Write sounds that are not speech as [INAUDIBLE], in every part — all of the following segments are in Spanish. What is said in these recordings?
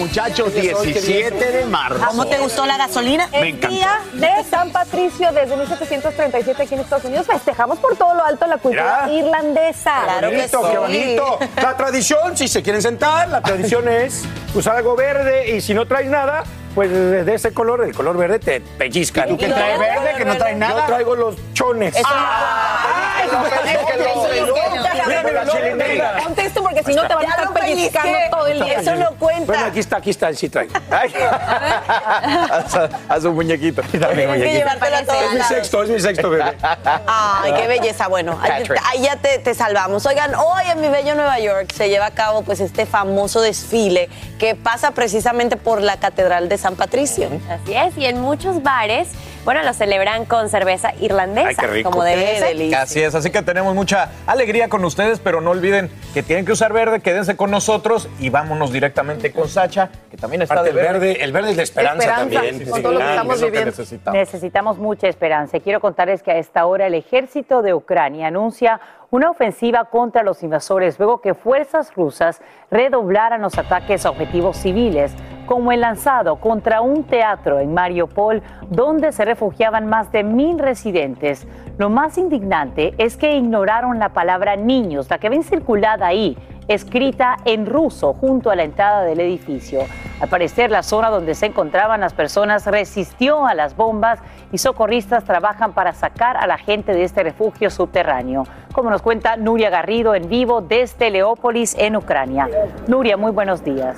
Muchachos, 17 de marzo. ¿Cómo te gustó la gasolina? Me El encanta. día de San Patricio desde 1737 aquí en Estados Unidos festejamos por todo lo alto la cultura Mira. irlandesa. Claro que bonito, qué sí. bonito. La tradición, si se quieren sentar, la tradición es usar algo verde y si no traes nada, pues de ese color, el color verde te pellizcan. ¿Tú qué traes verde, que no traes nada? Yo traigo los chones. Eso- Ay, Eso los fue- pelos, eso los fue- pelos. eso Mira, fue- mira, eso chile fue- negra. Ponte esto porque si no te van a estar pellizcando todo el día. Eso no cuenta. Bueno, aquí está, aquí está, sí traigo. [LAUGHS] Haz un muñequito. Dame Tienes que muñequito. llevártelo a todos Es mi sexto, es mi sexto bebé. Ay, qué belleza. Bueno, ahí, ya te, te salvamos. Oigan, hoy en mi bello Nueva York se lleva a cabo pues este famoso desfile que pasa precisamente por la Catedral de San Patricio. Así es, y en muchos bares, bueno, lo celebran con cerveza irlandesa, Ay, qué rico. como debe Qué ser. delicia. Así es, así que tenemos mucha alegría con ustedes, pero no olviden que tienen que usar verde, quédense con nosotros y vámonos directamente con Sacha, que también está Aparte, de el verde. verde, el verde es la esperanza, Esperanza, también. con todo lo que Sí, estamos es lo que viviendo. necesitamos. Necesitamos mucha esperanza. Y Quiero contarles que a esta hora el ejército de Ucrania anuncia una ofensiva contra los invasores luego que fuerzas rusas redoblaran los ataques a objetivos civiles, como el lanzado contra un teatro en Mariupol donde se refugiaban más de mil residentes. Lo más indignante es que ignoraron la palabra niños, la que ven circulada ahí, escrita en ruso junto a la entrada del edificio. Al parecer, la zona donde se encontraban las personas resistió a las bombas y socorristas trabajan para sacar a la gente de este refugio subterráneo. Como nos cuenta Nuria Garrido en vivo desde Leópolis, en Ucrania. Nuria, muy buenos días.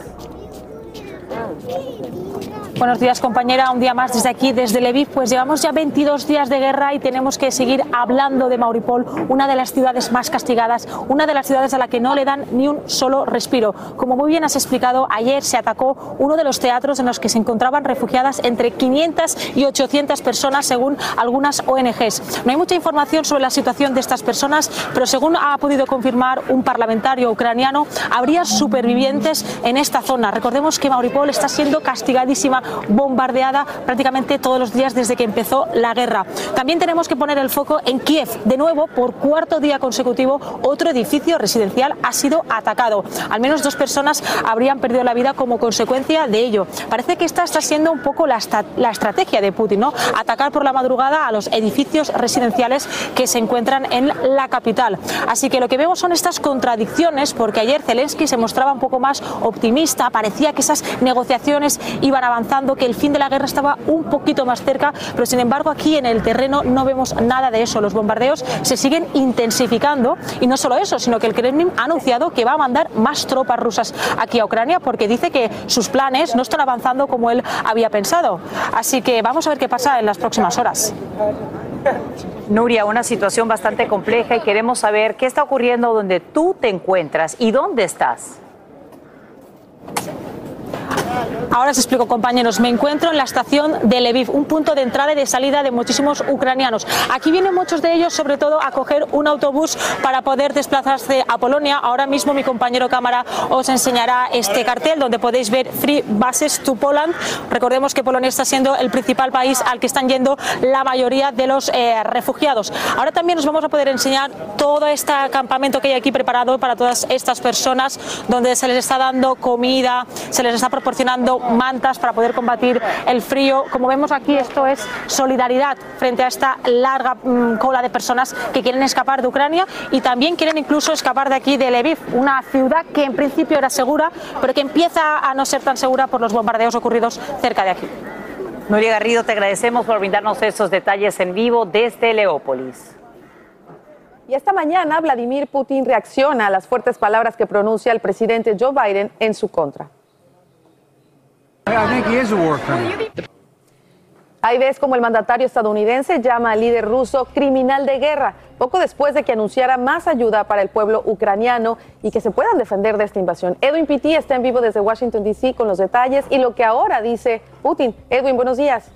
Cari. Buenos días, compañera. Un día más desde aquí, desde Lviv. Pues llevamos ya 22 días de guerra y tenemos que seguir hablando de Mauripol, una de las ciudades más castigadas, una de las ciudades a la que no le dan ni un solo respiro. Como muy bien has explicado, ayer se atacó uno de los teatros en los que se encontraban refugiadas entre 500 y 800 personas, según algunas ONGs. No hay mucha información sobre la situación de estas personas, pero según ha podido confirmar un parlamentario ucraniano, habría supervivientes en esta zona. Recordemos que Mauripol está siendo castigadísima, bombardeada prácticamente todos los días desde que empezó la guerra. También tenemos que poner el foco en Kiev. De nuevo, por cuarto día consecutivo, otro edificio residencial ha sido atacado. Al menos dos personas habrían perdido la vida como consecuencia de ello. Parece que esta está siendo un poco la, la estrategia de Putin, ¿no? Atacar por la madrugada a los edificios residenciales que se encuentran en la capital. Así que lo que vemos son estas contradicciones, porque ayer Zelensky se mostraba un poco más optimista, parecía que esas negociaciones iban que el fin de la guerra estaba un poquito más cerca, pero sin embargo aquí en el terreno no vemos nada de eso. Los bombardeos se siguen intensificando y no solo eso, sino que el Kremlin ha anunciado que va a mandar más tropas rusas aquí a Ucrania porque dice que sus planes no están avanzando como él había pensado. Así que vamos a ver qué pasa en las próximas horas. Nuria, una situación bastante compleja y queremos saber qué está ocurriendo donde tú te encuentras y dónde estás. Ahora os explico, compañeros. Me encuentro en la estación de Lviv, un punto de entrada y de salida de muchísimos ucranianos. Aquí vienen muchos de ellos, sobre todo, a coger un autobús para poder desplazarse a Polonia. Ahora mismo mi compañero cámara os enseñará este cartel donde podéis ver Free Buses to Poland. Recordemos que Polonia está siendo el principal país al que están yendo la mayoría de los eh, refugiados. Ahora también os vamos a poder enseñar todo este campamento que hay aquí preparado para todas estas personas, donde se les está dando comida, se les está proporcionando mantas para poder combatir el frío. Como vemos aquí, esto es solidaridad frente a esta larga mm, cola de personas que quieren escapar de Ucrania y también quieren incluso escapar de aquí de Lviv, una ciudad que en principio era segura, pero que empieza a no ser tan segura por los bombardeos ocurridos cerca de aquí. Nuria Garrido, te agradecemos por brindarnos esos detalles en vivo desde Leópolis. Y esta mañana Vladimir Putin reacciona a las fuertes palabras que pronuncia el presidente Joe Biden en su contra. Ahí ves como el mandatario estadounidense llama al líder ruso criminal de guerra, poco después de que anunciara más ayuda para el pueblo ucraniano y que se puedan defender de esta invasión. Edwin Pitti está en vivo desde Washington, D.C. con los detalles y lo que ahora dice Putin. Edwin, buenos días.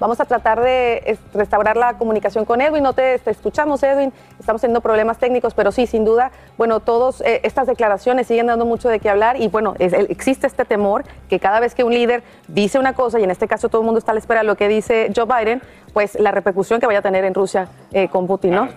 Vamos a tratar de restaurar la comunicación con Edwin. No te, escuchamos, Edwin. Estamos teniendo problemas técnicos, pero sí, sin duda, bueno, todas eh, estas declaraciones siguen dando mucho de qué hablar y bueno, existe este temor que cada vez que un líder dice una cosa, y en este caso todo el mundo está a la espera de lo que dice Joe Biden, pues la repercusión que vaya a tener en Rusia eh, con Putin, ¿no?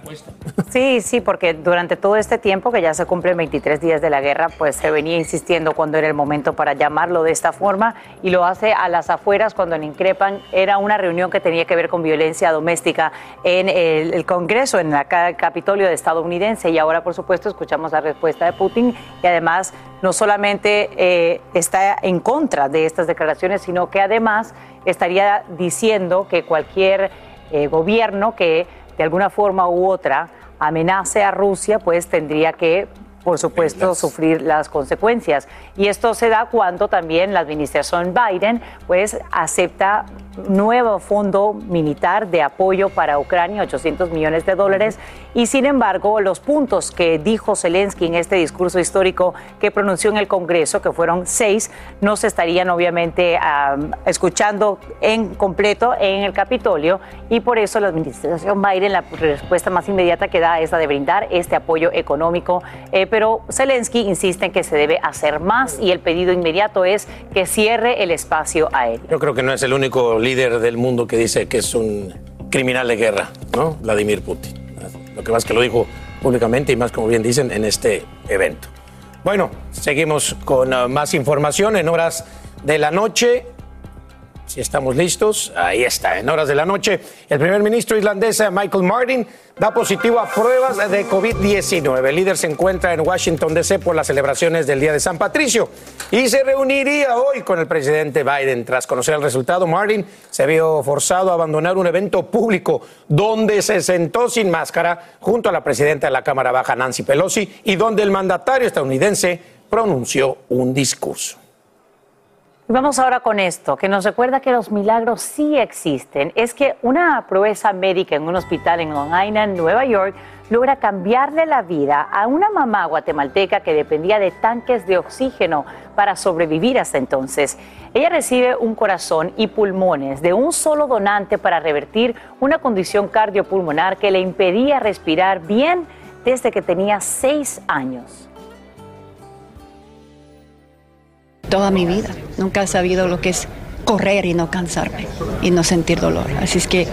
Sí, sí, porque durante todo este tiempo, que ya se cumplen 23 días de la guerra, pues se venía insistiendo cuando era el momento para llamarlo de esta forma y lo hace a las afueras cuando en Increpan era una reunión que tenía que ver con violencia doméstica en el, Congreso, en el Capitolio de estadounidense y ahora, por supuesto, escuchamos la respuesta de Putin y además no solamente eh, está en contra de estas declaraciones, sino que además estaría diciendo que cualquier eh, gobierno que de alguna forma u otra amenace a Rusia, pues tendría que por supuesto, sufrir las consecuencias. Y esto se da cuando también la administración Biden pues acepta nuevo fondo militar de apoyo para Ucrania, 800 millones de dólares. Y sin embargo, los puntos que dijo Zelensky en este discurso histórico que pronunció en el Congreso, que fueron seis, no se estarían obviamente escuchando en completo en el Capitolio. Y por eso la administración Biden, la respuesta más inmediata que da es la de brindar este apoyo económico. Eh, pero Zelensky insiste en que se debe hacer más y el pedido inmediato es que cierre el espacio aéreo. Yo creo que no es el único líder del mundo que dice que es un criminal de guerra, ¿no? Vladimir Putin. Lo que más que lo dijo públicamente y más, como bien dicen, en este evento. Bueno, seguimos con uh, más información en horas de la noche. Si estamos listos, ahí está, en horas de la noche. El primer ministro islandés Michael Martin da positivo a pruebas de COVID-19. El líder se encuentra en Washington, D.C. por las celebraciones del Día de San Patricio y se reuniría hoy con el presidente Biden. Tras conocer el resultado, Martin se vio forzado a abandonar un evento público donde se sentó sin máscara junto a la presidenta de la Cámara Baja, Nancy Pelosi, y donde el mandatario estadounidense pronunció un discurso. Vamos ahora con esto, que nos recuerda que los milagros sí existen. Es que una proeza médica en un hospital en Long Island, Nueva York, logra cambiarle la vida a una mamá guatemalteca que dependía de tanques de oxígeno para sobrevivir hasta entonces. Ella recibe un corazón y pulmones de un solo donante para revertir una condición cardiopulmonar que le impedía respirar bien desde que tenía seis años. Toda mi vida. Nunca he sabido lo que es correr y no cansarme y no sentir dolor. Así es que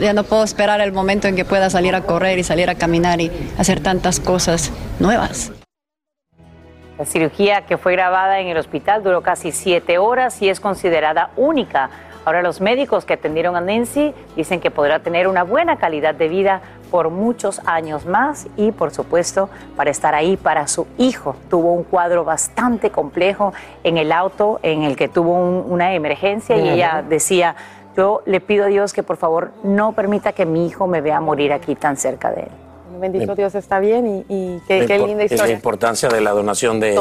ya no puedo esperar el momento en que pueda salir a correr y salir a caminar y hacer tantas cosas nuevas. La cirugía que fue grabada en el hospital duró casi siete horas y es considerada única. Ahora los médicos que atendieron a Nancy dicen que podrá tener una buena calidad de vida por muchos años más y por supuesto para estar ahí para su hijo. Tuvo un cuadro bastante complejo en el auto en el que tuvo una emergencia y ella decía, yo le pido a Dios que por favor no permita que mi hijo me vea morir aquí tan cerca de él. Bendito Dios está bien y, qué, linda historia. la importancia de la donación de,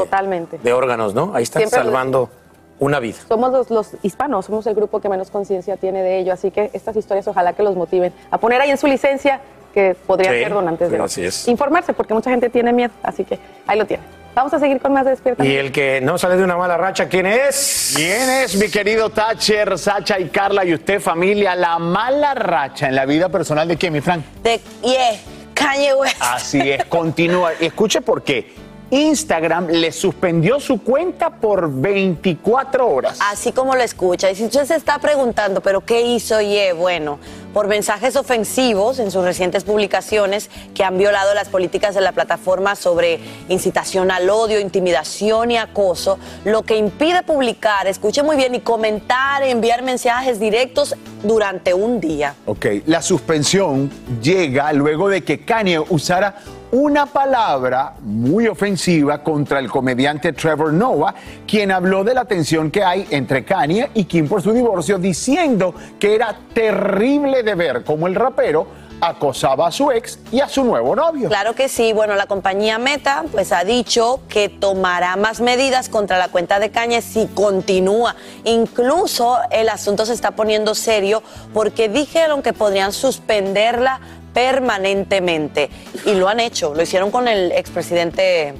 de órganos, ¿no? Ahí está salvando una vida. Somos los, hispanos, somos el grupo que menos conciencia tiene de ello, así que estas historias ojalá que los motiven a poner ahí en su licencia que podrían Sí, ser donantes de así es. Informarse, porque mucha gente tiene miedo, así que ahí lo tiene. Vamos a seguir con más de Despierta. Y el que no sale de una mala racha, ¿quién es? ¿Quién es, mi querido Thatcher, Sacha y Carla y usted, familia? La mala racha en la vida personal de quién, mi Frank. De, yeah, Kanye West. Así es, continúa. Y escuche por qué. Instagram le suspendió su cuenta por 24 horas. Así como lo escucha. Y si usted se está preguntando, ¿pero qué hizo Ye? Bueno, por mensajes ofensivos en sus recientes publicaciones que han violado las políticas de la plataforma sobre incitación al odio, intimidación y acoso, lo que impide publicar, escuche muy bien, y comentar, enviar mensajes directos durante un día. Ok, la suspensión llega luego de que Kanye usara una palabra muy ofensiva contra el comediante Trevor Noah, quien habló de la tensión que hay entre Kanye y Kim por su divorcio, diciendo que era terrible de ver cómo el rapero acosaba a su ex y a su nuevo novio. Claro que sí. Bueno, la compañía Meta pues ha dicho que tomará más medidas contra la cuenta de Caña si continúa. Incluso el asunto se está poniendo serio porque dijeron que podrían suspenderla permanentemente y lo han hecho. Lo hicieron con el expresidente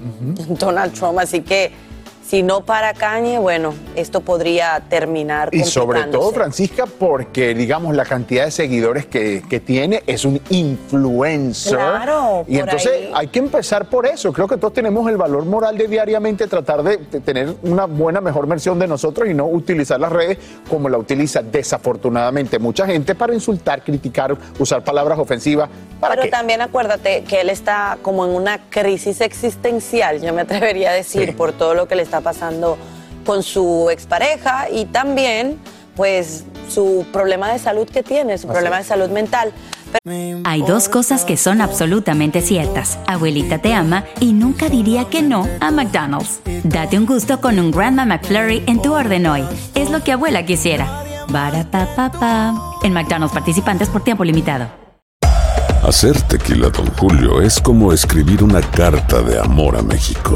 Donald Trump, así que si no para Cañe, bueno, esto podría terminar. Y sobre todo. Francisca, porque, digamos, la cantidad de seguidores que, que tiene es un influencer. Claro, Y entonces ahí. hay que empezar por eso. Creo que todos tenemos el valor moral de diariamente tratar de, de tener una buena, mejor versión de nosotros y no utilizar las redes como la utiliza desafortunadamente mucha gente para insultar, criticar, usar palabras ofensivas. ¿Para Pero qué? también acuérdate que él está como en una crisis existencial, yo me atrevería a decir, por todo lo que le está pasando con su expareja y también, pues, su problema de salud que tiene, su problema de salud mental. Hay dos cosas que son absolutamente ciertas. Abuelita te ama y nunca diría que no a McDonald's. Date un gusto con un Grandma McFlurry en tu orden hoy. Es lo que abuela quisiera. Barapapapa. En McDonald's participantes por tiempo limitado. Hacer tequila, Don Julio, es como escribir una carta de amor a México.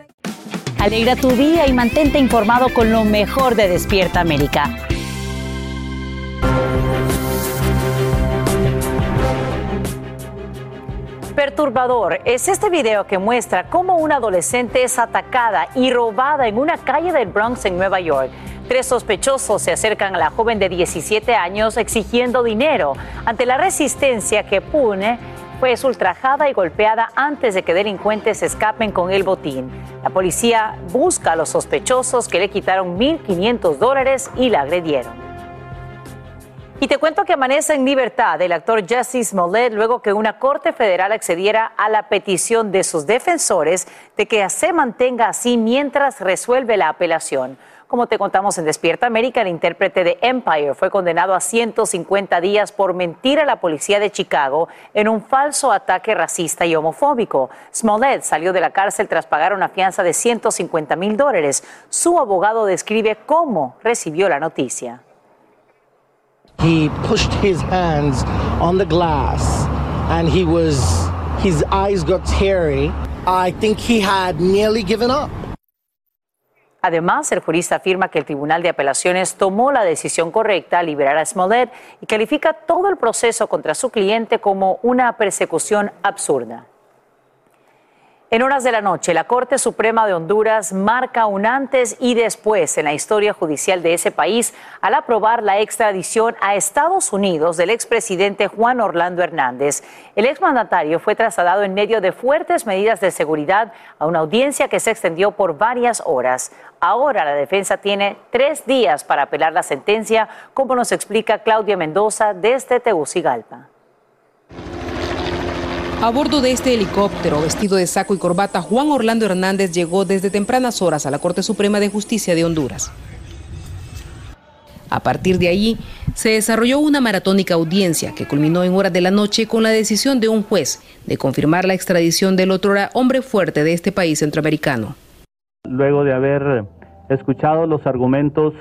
Alegra tu día y mantente informado con lo mejor de Despierta América. Perturbador es este video que muestra cómo una adolescente es atacada y robada en una calle del Bronx en Nueva York. Tres sospechosos se acercan a la joven de 17 años exigiendo dinero. Ante la resistencia que pone, fue ultrajada y golpeada antes de que delincuentes escapen con el botín. La policía busca a los sospechosos que le quitaron 1.500 dólares y la agredieron. Y te cuento que amanece en libertad el actor Jesse Smollett luego que una corte federal accediera a la petición de sus defensores de que se mantenga así mientras resuelve la apelación. Como te contamos en Despierta América, el intérprete de Empire fue condenado a 150 días por mentir a la policía de Chicago en un falso ataque racista y homofóbico. Smollett salió de la cárcel tras pagar una fianza de 150 mil dólares. Su abogado describe cómo recibió la noticia. He pushed his hands on the glass and he was, his eyes got teary. I think he had nearly. Además, el jurista afirma que el Tribunal de Apelaciones tomó la decisión correcta al liberar a Smollett y califica todo el proceso contra su cliente como una persecución absurda. En horas de la noche, la Corte Suprema de Honduras marca un antes y después en la historia judicial de ese país al aprobar la extradición a Estados Unidos del expresidente Juan Orlando Hernández. El exmandatario fue trasladado en medio de fuertes medidas de seguridad a una audiencia que se extendió por varias horas. Ahora la defensa tiene tres días para apelar la sentencia, como nos explica Claudia Mendoza desde Tegucigalpa. A bordo de este helicóptero, vestido de saco y corbata, Juan Orlando Hernández llegó desde tempranas horas a la Corte Suprema de Justicia de Honduras. A partir de allí, se desarrolló una maratónica audiencia que culminó en horas de la noche con la decisión de un juez de confirmar la extradición del otro hombre fuerte de este país centroamericano. Luego de haber escuchado los argumentos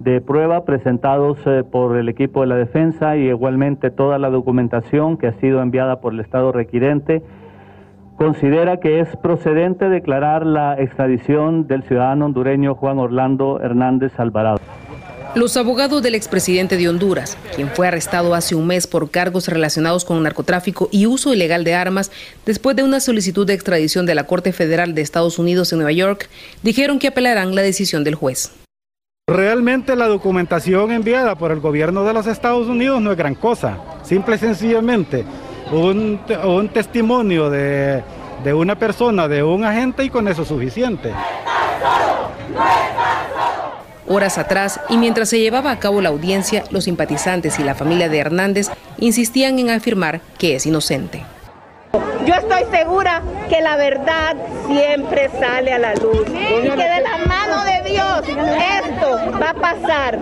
de prueba presentados eh, por el equipo de la defensa y igualmente toda la documentación que ha sido enviada por el Estado requirente, considera que es procedente declarar la extradición del ciudadano hondureño Juan Orlando Hernández Alvarado. Los abogados del expresidente de Honduras, quien fue arrestado hace un mes por cargos relacionados con narcotráfico y uso ilegal de armas después de una solicitud de extradición de la Corte Federal de Estados Unidos en Nueva York, dijeron que apelarán la decisión del juez. Realmente la documentación enviada por el gobierno de los Estados Unidos no es gran cosa. Simple y sencillamente un, testimonio de, una persona, de un agente y con eso es suficiente. Horas atrás, y mientras se llevaba a cabo la audiencia, los simpatizantes y la familia de Hernández insistían en afirmar que es inocente. Yo estoy segura que la verdad siempre sale a la luz y que de la mano de Dios esto va a pasar.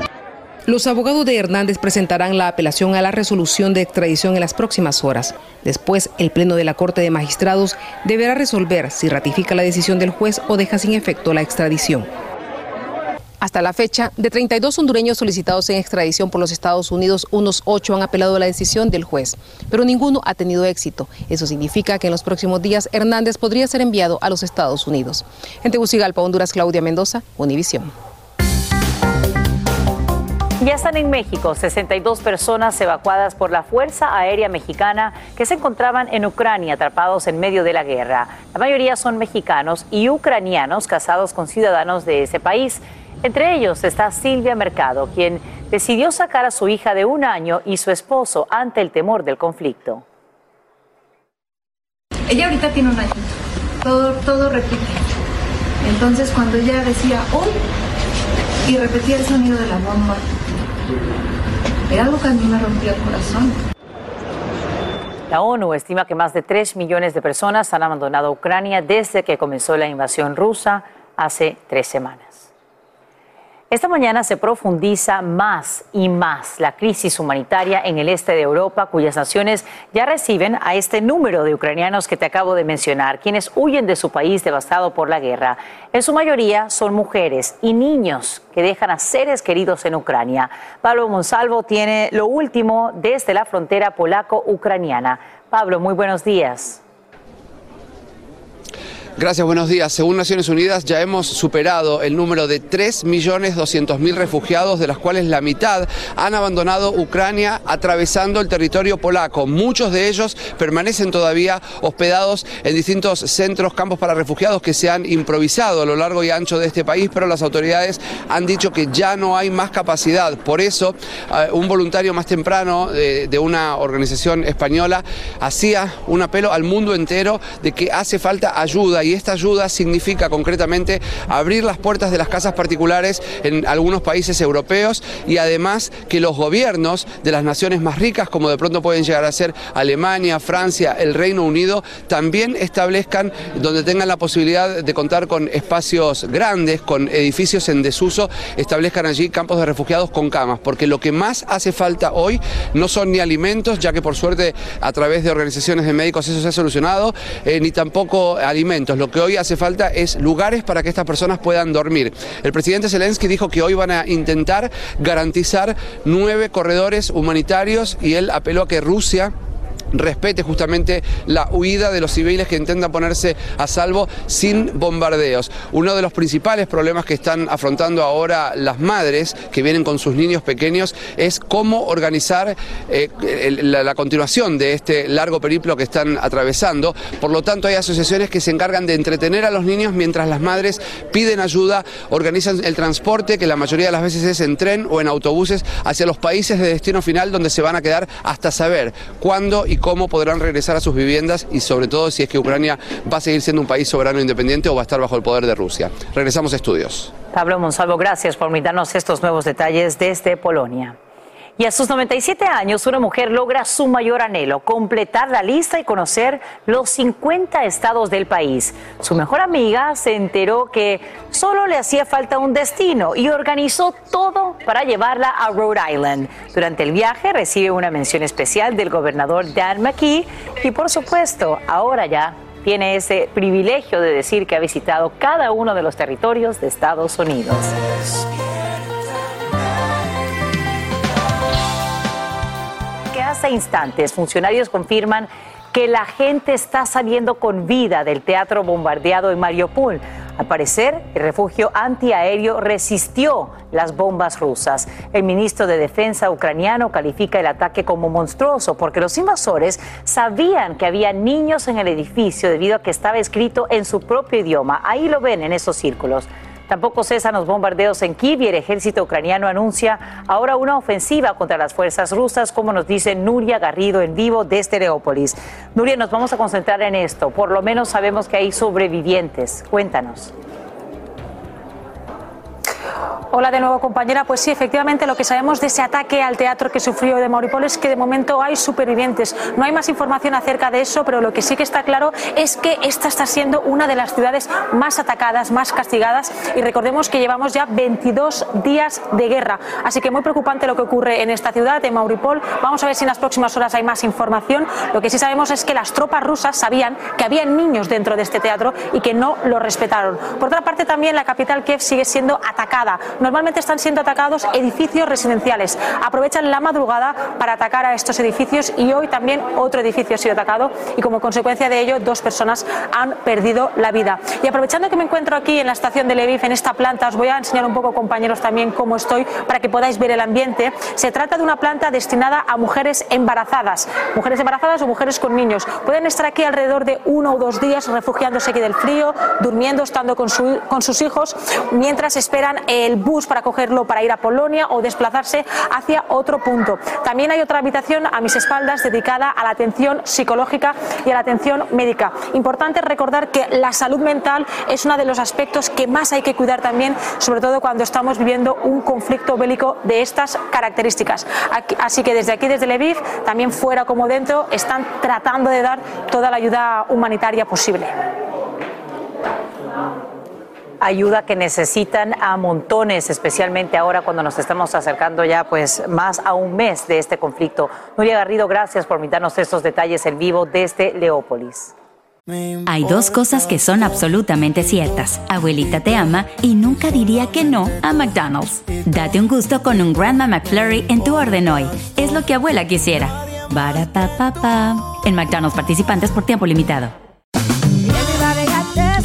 Los abogados de Hernández presentarán la apelación a la resolución de extradición en las próximas horas. Después, el Pleno de la Corte de Magistrados deberá resolver si ratifica la decisión del juez o deja sin efecto la extradición. Hasta la fecha, de 32 hondureños solicitados en extradición por los Estados Unidos, unos 8 han apelado a la decisión del juez, pero ninguno ha tenido éxito. Eso significa que en los próximos días Hernández podría ser enviado a los Estados Unidos. En Tegucigalpa, Honduras, Claudia Mendoza, Univisión. Ya están en México 62 personas evacuadas por la Fuerza Aérea Mexicana que se encontraban en Ucrania atrapados en medio de la guerra. La mayoría son mexicanos y ucranianos casados con ciudadanos de ese país. Entre ellos está Silvia Mercado, quien decidió sacar a su hija de un año y su esposo ante el temor del conflicto. Ella ahorita tiene un año, todo, todo repite. Entonces cuando ella decía hoy y repetía el sonido de la bomba, era algo que a mí me rompía el corazón. La ONU estima que más de 3 millones de personas han abandonado Ucrania desde que comenzó la invasión rusa hace tres semanas. Esta mañana se profundiza más y más la crisis humanitaria en el este de Europa, cuyas naciones ya reciben a este número de ucranianos que te acabo de mencionar, quienes huyen de su país devastado por la guerra. En su mayoría son mujeres y niños que dejan a seres queridos en Ucrania. Pablo Monsalvo tiene lo último desde la frontera polaco-ucraniana. Pablo, muy buenos días. Gracias, buenos días. Según Naciones Unidas ya hemos superado el número de 3.200.000 refugiados, de las cuales la mitad han abandonado Ucrania atravesando el territorio polaco. Muchos de ellos permanecen todavía hospedados en distintos centros, campos para refugiados que se han improvisado a lo largo y ancho de este país, pero las autoridades han dicho que ya no hay más capacidad. Por eso, eh, un voluntario más temprano de, de una organización española hacía un apelo al mundo entero de que hace falta ayuda y esta ayuda significa concretamente abrir las puertas de las casas particulares en algunos países europeos y además que los gobiernos de las naciones más ricas, como de pronto pueden llegar a ser Alemania, Francia, el Reino Unido, también establezcan donde tengan la posibilidad de contar con espacios grandes, con edificios en desuso, establezcan allí campos de refugiados con camas, porque lo que más hace falta hoy no son ni alimentos, ya que por suerte a través de organizaciones de médicos eso se ha solucionado, eh, ni tampoco alimentos lo que hoy hace falta es lugares para que estas personas puedan dormir. El presidente Zelensky dijo que hoy van a intentar garantizar nueve corredores humanitarios y él apeló a que Rusia respete justamente la huida de los civiles que intentan ponerse a salvo sin bombardeos. Uno de los principales problemas que están afrontando ahora las madres que vienen con sus niños pequeños es cómo organizar eh, la, la continuación de este largo periplo que están atravesando. Por lo tanto, hay asociaciones que se encargan de entretener a los niños mientras las madres piden ayuda, organizan el transporte, que la mayoría de las veces es en tren o en autobuses, hacia los países de destino final donde se van a quedar hasta saber cuándo y cómo podrán regresar a sus viviendas y sobre todo si es que Ucrania va a seguir siendo un país soberano e independiente o va a estar bajo el poder de Rusia. Regresamos a estudios. Pablo Monsalvo, gracias por brindarnos estos nuevos detalles desde Polonia. Y a sus 97 años, una mujer logra su mayor anhelo, completar la lista y conocer los 50 estados del país. Su mejor amiga se enteró que solo le hacía falta un destino y organizó todo para llevarla a Rhode Island. Durante el viaje recibe una mención especial del gobernador Dan McKee y por supuesto, ahora ya tiene ese privilegio de decir que ha visitado cada uno de los territorios de Estados Unidos. Hace instantes funcionarios confirman que la gente está saliendo con vida del teatro bombardeado en Mariupol. Al parecer, el refugio antiaéreo resistió las bombas rusas. El ministro de Defensa ucraniano califica el ataque como monstruoso porque los invasores sabían que había niños en el edificio debido a que estaba escrito en su propio idioma. Ahí lo ven en esos círculos. Tampoco cesan los bombardeos en Kiev y el ejército ucraniano anuncia ahora una ofensiva contra las fuerzas rusas, como nos dice Nuria Garrido en vivo desde Leópolis. Nuria, nos vamos a concentrar en esto. Por lo menos sabemos que hay sobrevivientes. Cuéntanos. Hola de nuevo, compañera. Pues sí, efectivamente, lo que sabemos de ese ataque al teatro que sufrió de Mariupol es que de momento hay supervivientes. No hay más información acerca de eso, pero lo que sí que está claro es que esta está siendo una de las ciudades más atacadas, más castigadas. Y recordemos que llevamos ya 22 días de guerra. Así que muy preocupante lo que ocurre en esta ciudad, en Mariupol. Vamos a ver si en las próximas horas hay más información. Lo que sí sabemos es que las tropas rusas sabían que había niños dentro de este teatro y que no lo respetaron. Por otra parte, también la capital Kiev sigue siendo atacada. Normalmente están siendo atacados edificios residenciales. Aprovechan la madrugada para atacar a estos edificios y hoy también otro edificio ha sido atacado y como consecuencia de ello dos personas han perdido la vida. Y aprovechando que me encuentro aquí en la estación de Lviv, en esta planta, os voy a enseñar un poco, compañeros, también cómo estoy para que podáis ver el ambiente. Se trata de una planta destinada a mujeres embarazadas, mujeres embarazadas o mujeres con niños. Pueden estar aquí alrededor de uno o dos días refugiándose aquí del frío, durmiendo, estando con sus hijos, mientras esperan el bus para cogerlo para ir a Polonia o desplazarse hacia otro punto. También hay otra habitación a mis espaldas dedicada a la atención psicológica y a la atención médica. Importante recordar que la salud mental es uno de los aspectos que más hay que cuidar también, sobre todo cuando estamos viviendo un conflicto bélico de estas características. Así que desde aquí, desde Lviv, también fuera como dentro, están tratando de dar toda la ayuda humanitaria posible. Ayuda que necesitan a montones, especialmente ahora cuando nos estamos acercando ya pues más a un mes de este conflicto. Nuria Garrido, gracias por invitarnos estos detalles en vivo desde Leópolis. Hay dos cosas que son absolutamente ciertas. Abuelita te ama y nunca diría que no a McDonald's. Date un gusto con un Grandma McFlurry en tu orden hoy. Es lo que abuela quisiera. En McDonald's participantes por tiempo limitado.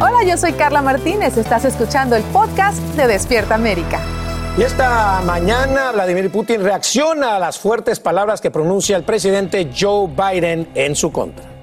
Hola, yo soy Carla Martínez. Estás escuchando el podcast de Despierta América. Y esta mañana Vladimir Putin reacciona a las fuertes palabras que pronuncia el presidente Joe Biden en su contra.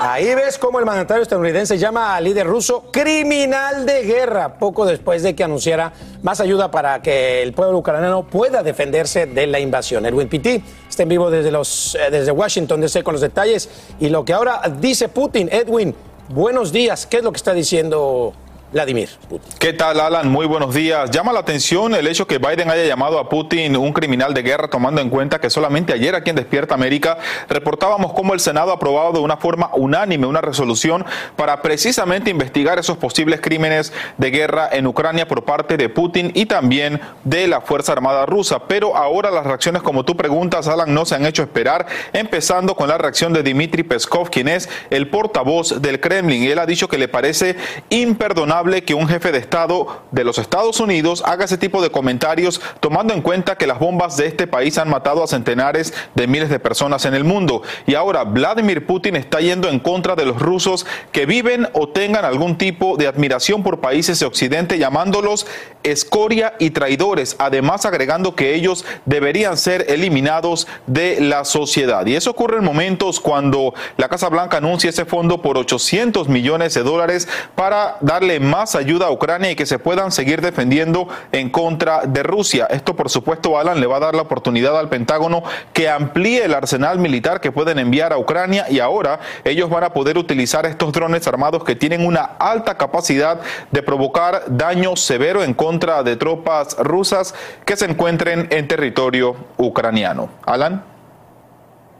Ahí ves cómo el mandatario estadounidense llama al líder ruso criminal de guerra, poco después de que anunciara más ayuda para que el pueblo ucraniano pueda defenderse de la invasión. Edwin Pitti está en vivo desde, los, eh, desde Washington, DC, con los detalles y lo que ahora dice Putin. Edwin, buenos días. ¿Qué es lo que está diciendo Vladimir Putin. ¿Qué tal, Alan? Muy buenos días. Llama la atención el hecho que Biden haya llamado a Putin un criminal de guerra, tomando en cuenta que solamente ayer aquí en Despierta América reportábamos cómo el Senado ha aprobado de una forma unánime una resolución para precisamente investigar esos posibles crímenes de guerra en Ucrania por parte de Putin y también de la Fuerza Armada rusa. Pero ahora las reacciones, como tú preguntas, Alan, no se han hecho esperar, empezando con la reacción de Dmitry Peskov, quien es el portavoz del Kremlin. Él ha dicho que le parece imperdonable que un jefe de Estado de los Estados Unidos haga ese tipo de comentarios tomando en cuenta que las bombas de este país han matado a centenares de miles de personas en el mundo. Y ahora Vladimir Putin está yendo en contra de los rusos que viven o tengan algún tipo de admiración por países de Occidente, llamándolos escoria y traidores, además agregando que ellos deberían ser eliminados de la sociedad. Y eso ocurre en momentos cuando la Casa Blanca anuncia ese fondo por 800 millones de dólares para darle más ayuda a Ucrania y que se puedan seguir defendiendo en contra de Rusia. Esto, por supuesto, Alan, le va a dar la oportunidad al Pentágono que amplíe el arsenal militar que pueden enviar a Ucrania y ahora ellos van a poder utilizar estos drones armados que tienen una alta capacidad de provocar daño severo en contra de tropas rusas que se encuentren en territorio ucraniano. Alan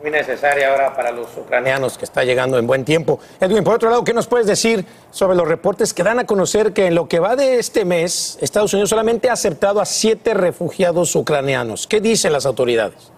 muy necesaria ahora para los ucranianos que está llegando en buen tiempo. Edwin, por otro lado, ¿qué nos puedes decir sobre los reportes que dan a conocer que en lo que va de este mes, Estados Unidos solamente ha aceptado a siete refugiados ucranianos? ¿Qué dicen las autoridades?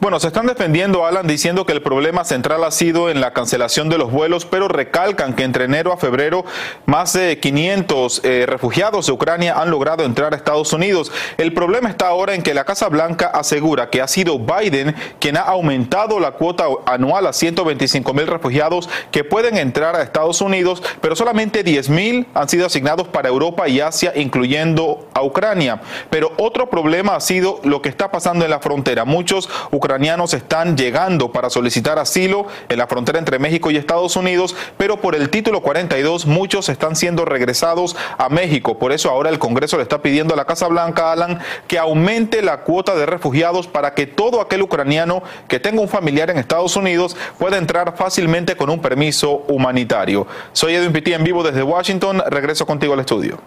Bueno, se están defendiendo, Alan, diciendo que el problema central ha sido en la cancelación de los vuelos, pero recalcan que entre enero a febrero más de 500 eh, refugiados de Ucrania han logrado entrar a Estados Unidos. El problema está ahora en que la Casa Blanca asegura que ha sido Biden quien ha aumentado la cuota anual a 125 mil refugiados que pueden entrar a Estados Unidos, pero solamente 10 mil han sido asignados para Europa y Asia, incluyendo a Ucrania. Pero otro problema ha sido lo que está pasando en la frontera. Muchos ucranianos están llegando para solicitar asilo en la frontera entre México y Estados Unidos, pero por el título 42 muchos están siendo regresados a México. Por eso ahora el Congreso le está pidiendo a la Casa Blanca, Alan, que aumente la cuota de refugiados para que todo aquel ucraniano que tenga un familiar en Estados Unidos pueda entrar fácilmente con un permiso humanitario. Soy Edwin Pitti en vivo desde Washington. Regreso contigo al estudio.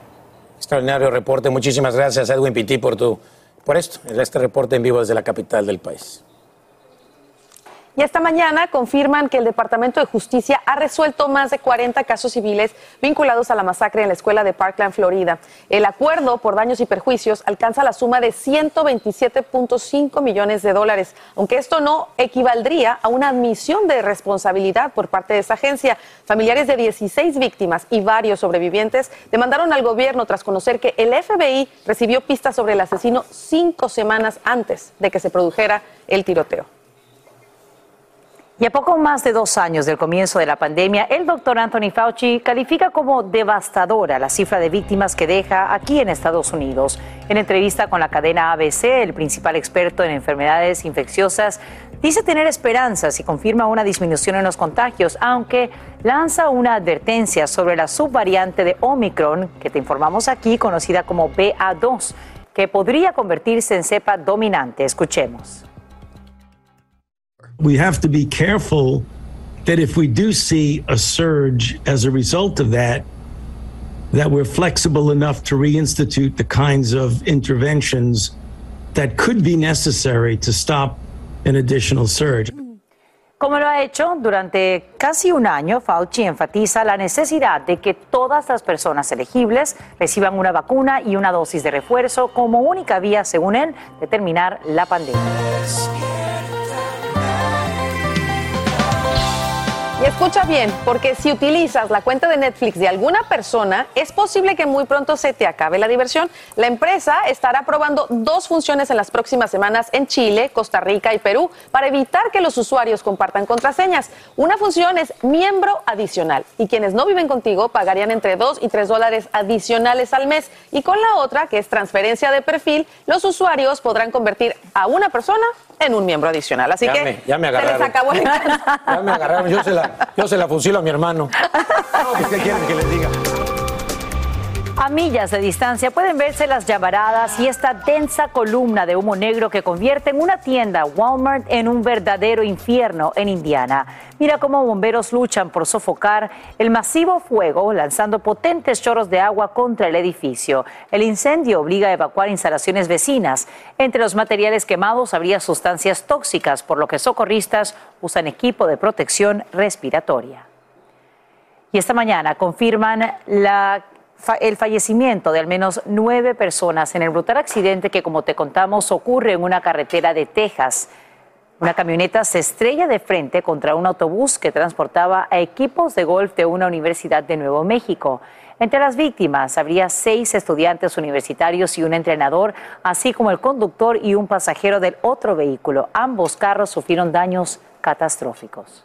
Extraordinario reporte. Muchísimas gracias, Edwin Pitti, por tu por esto, este reporte en vivo desde la capital del país. Y esta mañana confirman que el Departamento de Justicia ha resuelto más de 40 casos civiles vinculados a la masacre en la escuela de Parkland, Florida. El acuerdo por daños y perjuicios alcanza la suma de 127.5 millones de dólares, aunque esto no equivaldría a una admisión de responsabilidad por parte de esa agencia. Familiares de 16 víctimas y varios sobrevivientes demandaron al gobierno tras conocer que el FBI recibió pistas sobre el asesino cinco semanas antes de que se produjera el tiroteo. Y a poco más de dos años del comienzo de la pandemia, el doctor Anthony Fauci califica como devastadora la cifra de víctimas que deja aquí en Estados Unidos. En entrevista con la cadena ABC, el principal experto en enfermedades infecciosas dice tener esperanzas y confirma una disminución en los contagios, aunque lanza una advertencia sobre la subvariante de Omicron, que te informamos aquí, conocida como BA2, que podría convertirse en cepa dominante. Escuchemos. We have to be careful that if we do see a surge as a result of that, that we're flexible enough to reinstitute the kinds of interventions that could be necessary to stop an additional surge. Como lo ha hecho durante casi un año, Fauci enfatiza la necesidad de que todas las personas elegibles reciban una vacuna y una dosis de refuerzo como única vía, según él, de terminar la pandemia. Escucha bien, porque si utilizas la cuenta de Netflix de alguna persona, es posible que muy pronto se te acabe la diversión. La empresa estará probando dos funciones en las próximas semanas en Chile, Costa Rica y Perú para evitar que los usuarios compartan contraseñas. Una función es miembro adicional y quienes no viven contigo pagarían entre 2 y 3 dólares adicionales al mes. Y con la otra, que es transferencia de perfil, los usuarios podrán convertir a una persona en un miembro adicional. Así Ya que me- ya me se les agarraron. acabó el [LAUGHS] Ya me agarraron, yo se la, yo se la fusilo a mi hermano. [LAUGHS] No, pues, ¿Qué quieren que les diga? A millas de distancia pueden verse las llamaradas y esta densa columna de humo negro que convierte en una tienda Walmart en un verdadero infierno en Indiana. Mira cómo bomberos luchan por sofocar el masivo fuego lanzando potentes chorros de agua contra el edificio. El incendio obliga a evacuar instalaciones vecinas. Entre los materiales quemados habría sustancias tóxicas, por lo que socorristas usan equipo de protección respiratoria. Y esta mañana confirman la- el fallecimiento de al menos nueve personas en el brutal accidente que, como te contamos, ocurre en una carretera de Texas. Una camioneta se estrella de frente contra un autobús que transportaba a equipos de golf de una universidad de Nuevo México. Entre las víctimas habría seis estudiantes universitarios y un entrenador, así como el conductor y un pasajero del otro vehículo. Ambos carros sufrieron daños catastróficos.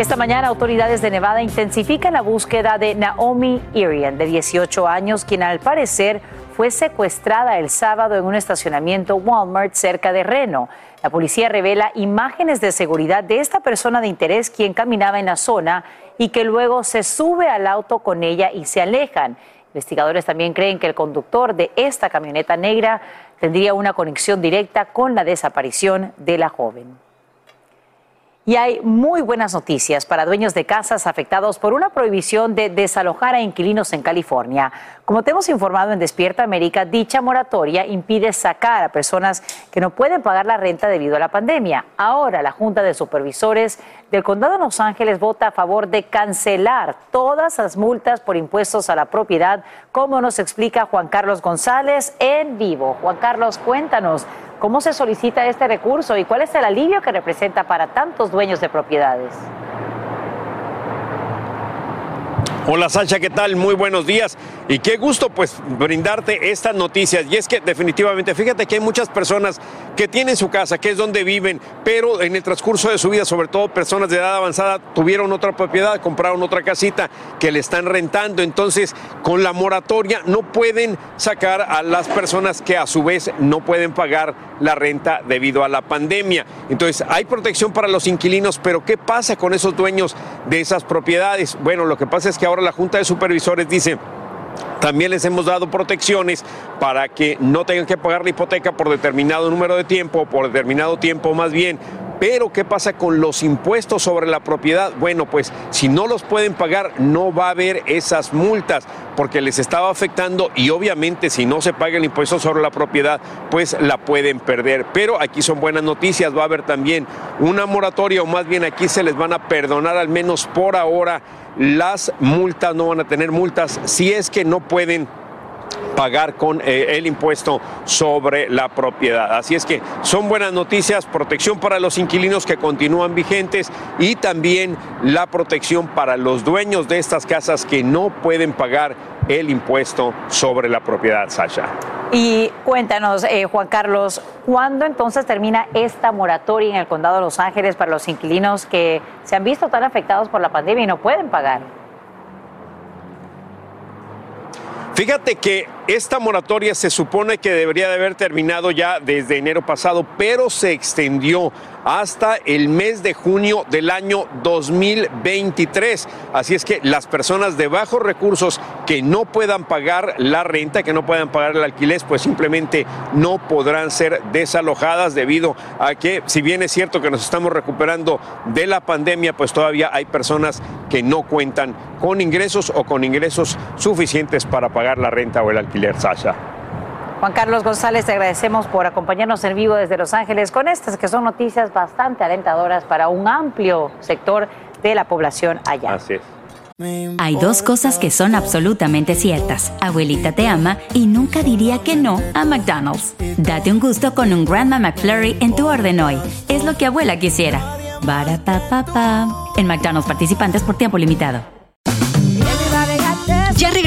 Esta mañana, autoridades de Nevada intensifican la búsqueda de Naomi Irian, de 18 años, quien al parecer fue secuestrada el sábado en un estacionamiento Walmart cerca de Reno. La policía revela imágenes de seguridad de esta persona de interés quien caminaba en la zona y que luego se sube al auto con ella y se alejan. Investigadores también creen que el conductor de esta camioneta negra tendría una conexión directa con la desaparición de la joven. Y hay muy buenas noticias para dueños de casas afectados por una prohibición de desalojar a inquilinos en California. Como te hemos informado en Despierta América, dicha moratoria impide sacar a personas que no pueden pagar la renta debido a la pandemia. Ahora la Junta de Supervisores del Condado de Los Ángeles vota a favor de cancelar todas las multas por impuestos a la propiedad, como nos explica Juan Carlos González en vivo. Juan Carlos, cuéntanos. ¿Cómo se solicita este recurso y cuál es el alivio que representa para tantos dueños de propiedades? Hola Sacha, ¿qué tal? Muy buenos días y qué gusto pues brindarte estas noticias. Y es que definitivamente, fíjate que hay muchas personas que tienen su casa, que es donde viven, pero en el transcurso de su vida, sobre todo personas de edad avanzada, tuvieron otra propiedad, compraron otra casita que le están rentando. Entonces, con la moratoria no pueden sacar a las personas que a su vez no pueden pagar la renta debido a la pandemia. Entonces, hay protección para los inquilinos, pero ¿qué pasa con esos dueños de esas propiedades? Bueno, lo que pasa es que ahora la Junta de Supervisores dice... También les hemos dado protecciones para que no tengan que pagar la hipoteca por determinado número de tiempo, por determinado tiempo más bien. Pero ¿qué pasa con los impuestos sobre la propiedad? Bueno, pues si no los pueden pagar, no va a haber esas multas porque les estaba afectando y obviamente si no se paga el impuesto sobre la propiedad, pues la pueden perder. Pero aquí son buenas noticias, va a haber también una moratoria o más bien aquí se les van a perdonar al menos por ahora las multas, no van a tener multas si es que no pueden pagar con eh, el impuesto sobre la propiedad. Así es que son buenas noticias, protección para los inquilinos que continúan vigentes y también la protección para los dueños de estas casas que no pueden pagar el impuesto sobre la propiedad, Sasha. Y cuéntanos, eh, Juan Carlos, ¿cuándo entonces termina esta moratoria en el condado de Los Ángeles para los inquilinos que se han visto tan afectados por la pandemia y no pueden pagar? Fíjate que esta moratoria se supone que debería de haber terminado ya desde enero pasado, pero se extendió hasta el mes de junio del año 2023. Así es que las personas de bajos recursos que no puedan pagar la renta, que no puedan pagar el alquiler, pues simplemente no podrán ser desalojadas debido a que, si bien es cierto que nos estamos recuperando de la pandemia, pues todavía hay personas que no cuentan con ingresos o con ingresos suficientes para pagar la renta o el alquiler, Sasha. Juan Carlos González, te agradecemos por acompañarnos en vivo desde Los Ángeles con estas que son noticias bastante alentadoras para un amplio sector de la población allá. Así es. Hay dos cosas que son absolutamente ciertas. Abuelita te ama y nunca diría que no a McDonald's. Date un gusto con un Grandma McFlurry en tu orden hoy. Es lo que abuela quisiera. Barapapapa. En McDonald's participantes por tiempo limitado.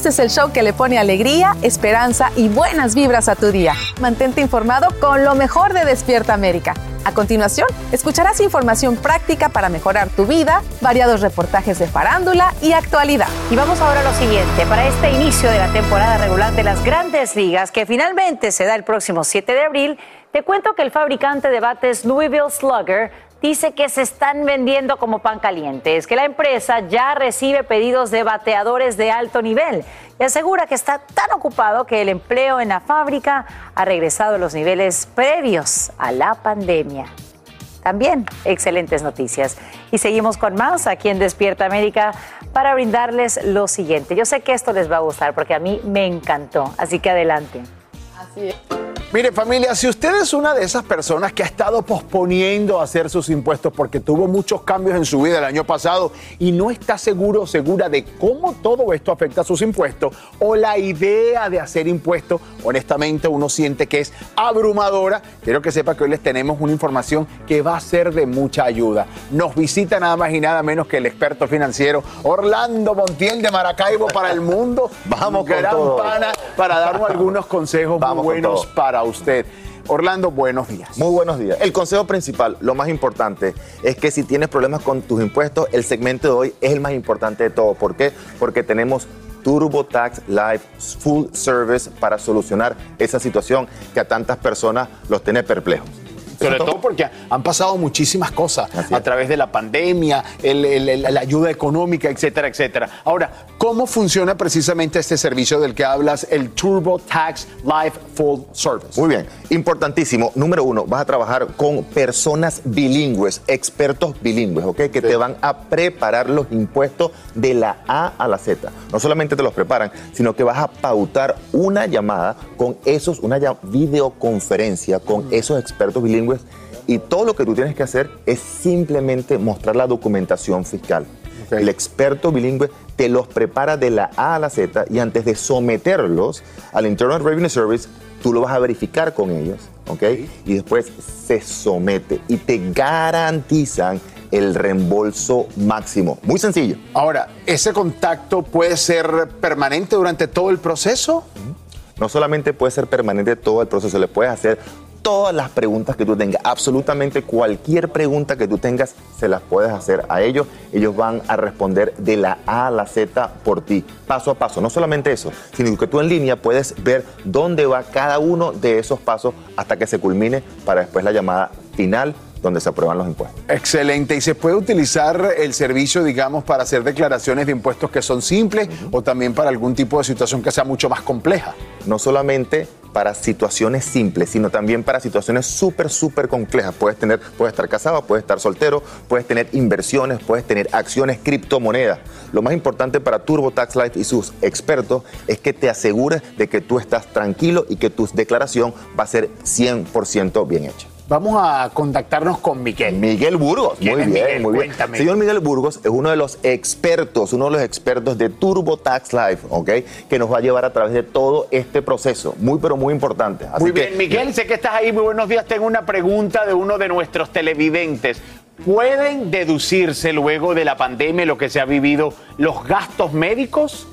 Este es el show que le pone alegría, esperanza y buenas vibras a tu día. Mantente informado con lo mejor de Despierta América. A continuación, escucharás información práctica para mejorar tu vida, variados reportajes de farándula y actualidad. Y vamos ahora a lo siguiente. Para este inicio de la temporada regular de las grandes ligas, que finalmente se da el próximo 7 de abril, te cuento que el fabricante de bates Louisville Slugger dice que se están vendiendo como pan caliente. Es que la empresa ya recibe pedidos de bateadores de alto nivel y asegura que está tan ocupado que el empleo en la fábrica ha regresado a los niveles previos a la pandemia. También excelentes noticias. Y seguimos con más aquí en Despierta América para brindarles lo siguiente. Yo sé que esto les va a gustar porque a mí me encantó, así que adelante. Así es. Mire familia, si usted es una de esas personas que ha estado posponiendo hacer sus impuestos porque tuvo muchos cambios en su vida el año pasado y no está seguro o segura de cómo todo esto afecta a sus impuestos o la idea de hacer impuestos, honestamente uno siente que es abrumadora, quiero que sepa que hoy les tenemos una información que va a ser de mucha ayuda. Nos visita nada más y nada menos que el experto financiero Orlando Montiel de Maracaibo para el mundo. [LAUGHS] Vamos gran todo. pana para darnos algunos consejos Vamos buenos todo. Usted. Orlando, buenos días. Muy buenos días. El consejo principal, lo más importante, es que si tienes problemas con tus impuestos, el segmento de hoy es el más importante de todo. ¿Por qué? Porque tenemos TurboTax Live Full Service para solucionar esa situación que a tantas personas los tiene perplejos. Sobre todo porque han pasado muchísimas cosas a través de la pandemia, el- el- el- la ayuda económica, etcétera, etcétera. Ahora, ¿cómo funciona precisamente este servicio del que hablas, el TurboTax Live Full Service? Muy bien, importantísimo. Número uno, vas a trabajar con personas bilingües, expertos bilingües, ¿ok? Que te van a preparar los impuestos de la A a la Z. No solamente te los preparan, sino que vas a pautar una llamada con esos, una videoconferencia con esos expertos bilingües. Y todo lo que tú tienes que hacer es simplemente mostrar la documentación fiscal. El experto bilingüe te los prepara de la A a la Z y antes de someterlos al Internal Revenue Service, tú lo vas a verificar con ellos, ¿ok? Y después se somete y te garantizan el reembolso máximo. Muy sencillo. Ahora, ¿ese contacto puede ser permanente durante todo el proceso? No solamente puede ser permanente todo el proceso, le puedes hacer todas las preguntas que tú tengas, absolutamente cualquier pregunta que tú tengas, se las puedes hacer a ellos. Ellos van a responder de la A a la Z por ti, paso a paso. No solamente eso, sino que tú en línea puedes ver dónde va cada uno de esos pasos hasta que se culmine para después la llamada final donde se aprueban los impuestos. Excelente. ¿Y se puede utilizar el servicio, digamos, para hacer declaraciones de impuestos que son simples o también para algún tipo de situación que sea mucho más compleja? No solamente para situaciones simples, sino también para situaciones súper, súper complejas. Puedes, tener, puedes estar casado, puedes estar soltero, puedes tener inversiones, puedes tener acciones, criptomonedas. Lo más importante para TurboTax Life y sus expertos es que te asegures de que tú estás tranquilo y que tu declaración va a ser 100% bien hecha. Vamos a contactarnos con Miguel. Miguel Burgos, ¿Quién muy es bien, Miguel? muy bien. Cuéntame. Señor Miguel Burgos es uno de los expertos, uno de los expertos de TurboTax Life, ¿ok? Que nos va a llevar a través de todo este proceso, muy pero muy importante. Así Muy que- bien, Miguel, sé que estás ahí. Muy buenos días. Tengo una pregunta de uno de nuestros televidentes. ¿Pueden deducirse luego de la pandemia, lo que se ha vivido, los gastos médicos?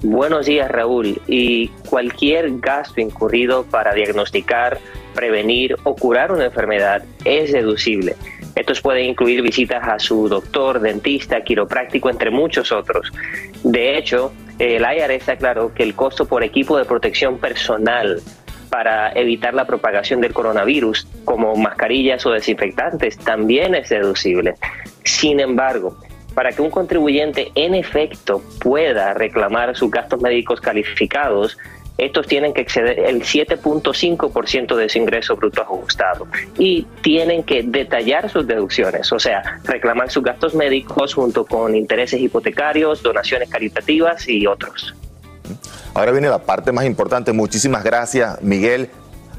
Buenos días, Raúl. Y cualquier gasto incurrido para diagnosticar, prevenir o curar una enfermedad es deducible. Estos pueden incluir visitas a su doctor, dentista, quiropráctico, entre muchos otros. De hecho, el IRS aclaró que el costo por equipo de protección personal para evitar la propagación del coronavirus, como mascarillas o desinfectantes, también es deducible. Sin embargo, para que un contribuyente en efecto pueda reclamar sus gastos médicos calificados, estos tienen que exceder el 7.5% de su ingreso bruto ajustado y tienen que detallar sus deducciones, o sea, reclamar sus gastos médicos junto con intereses hipotecarios, donaciones caritativas y otros. Ahora viene la parte más importante. Muchísimas gracias, Miguel.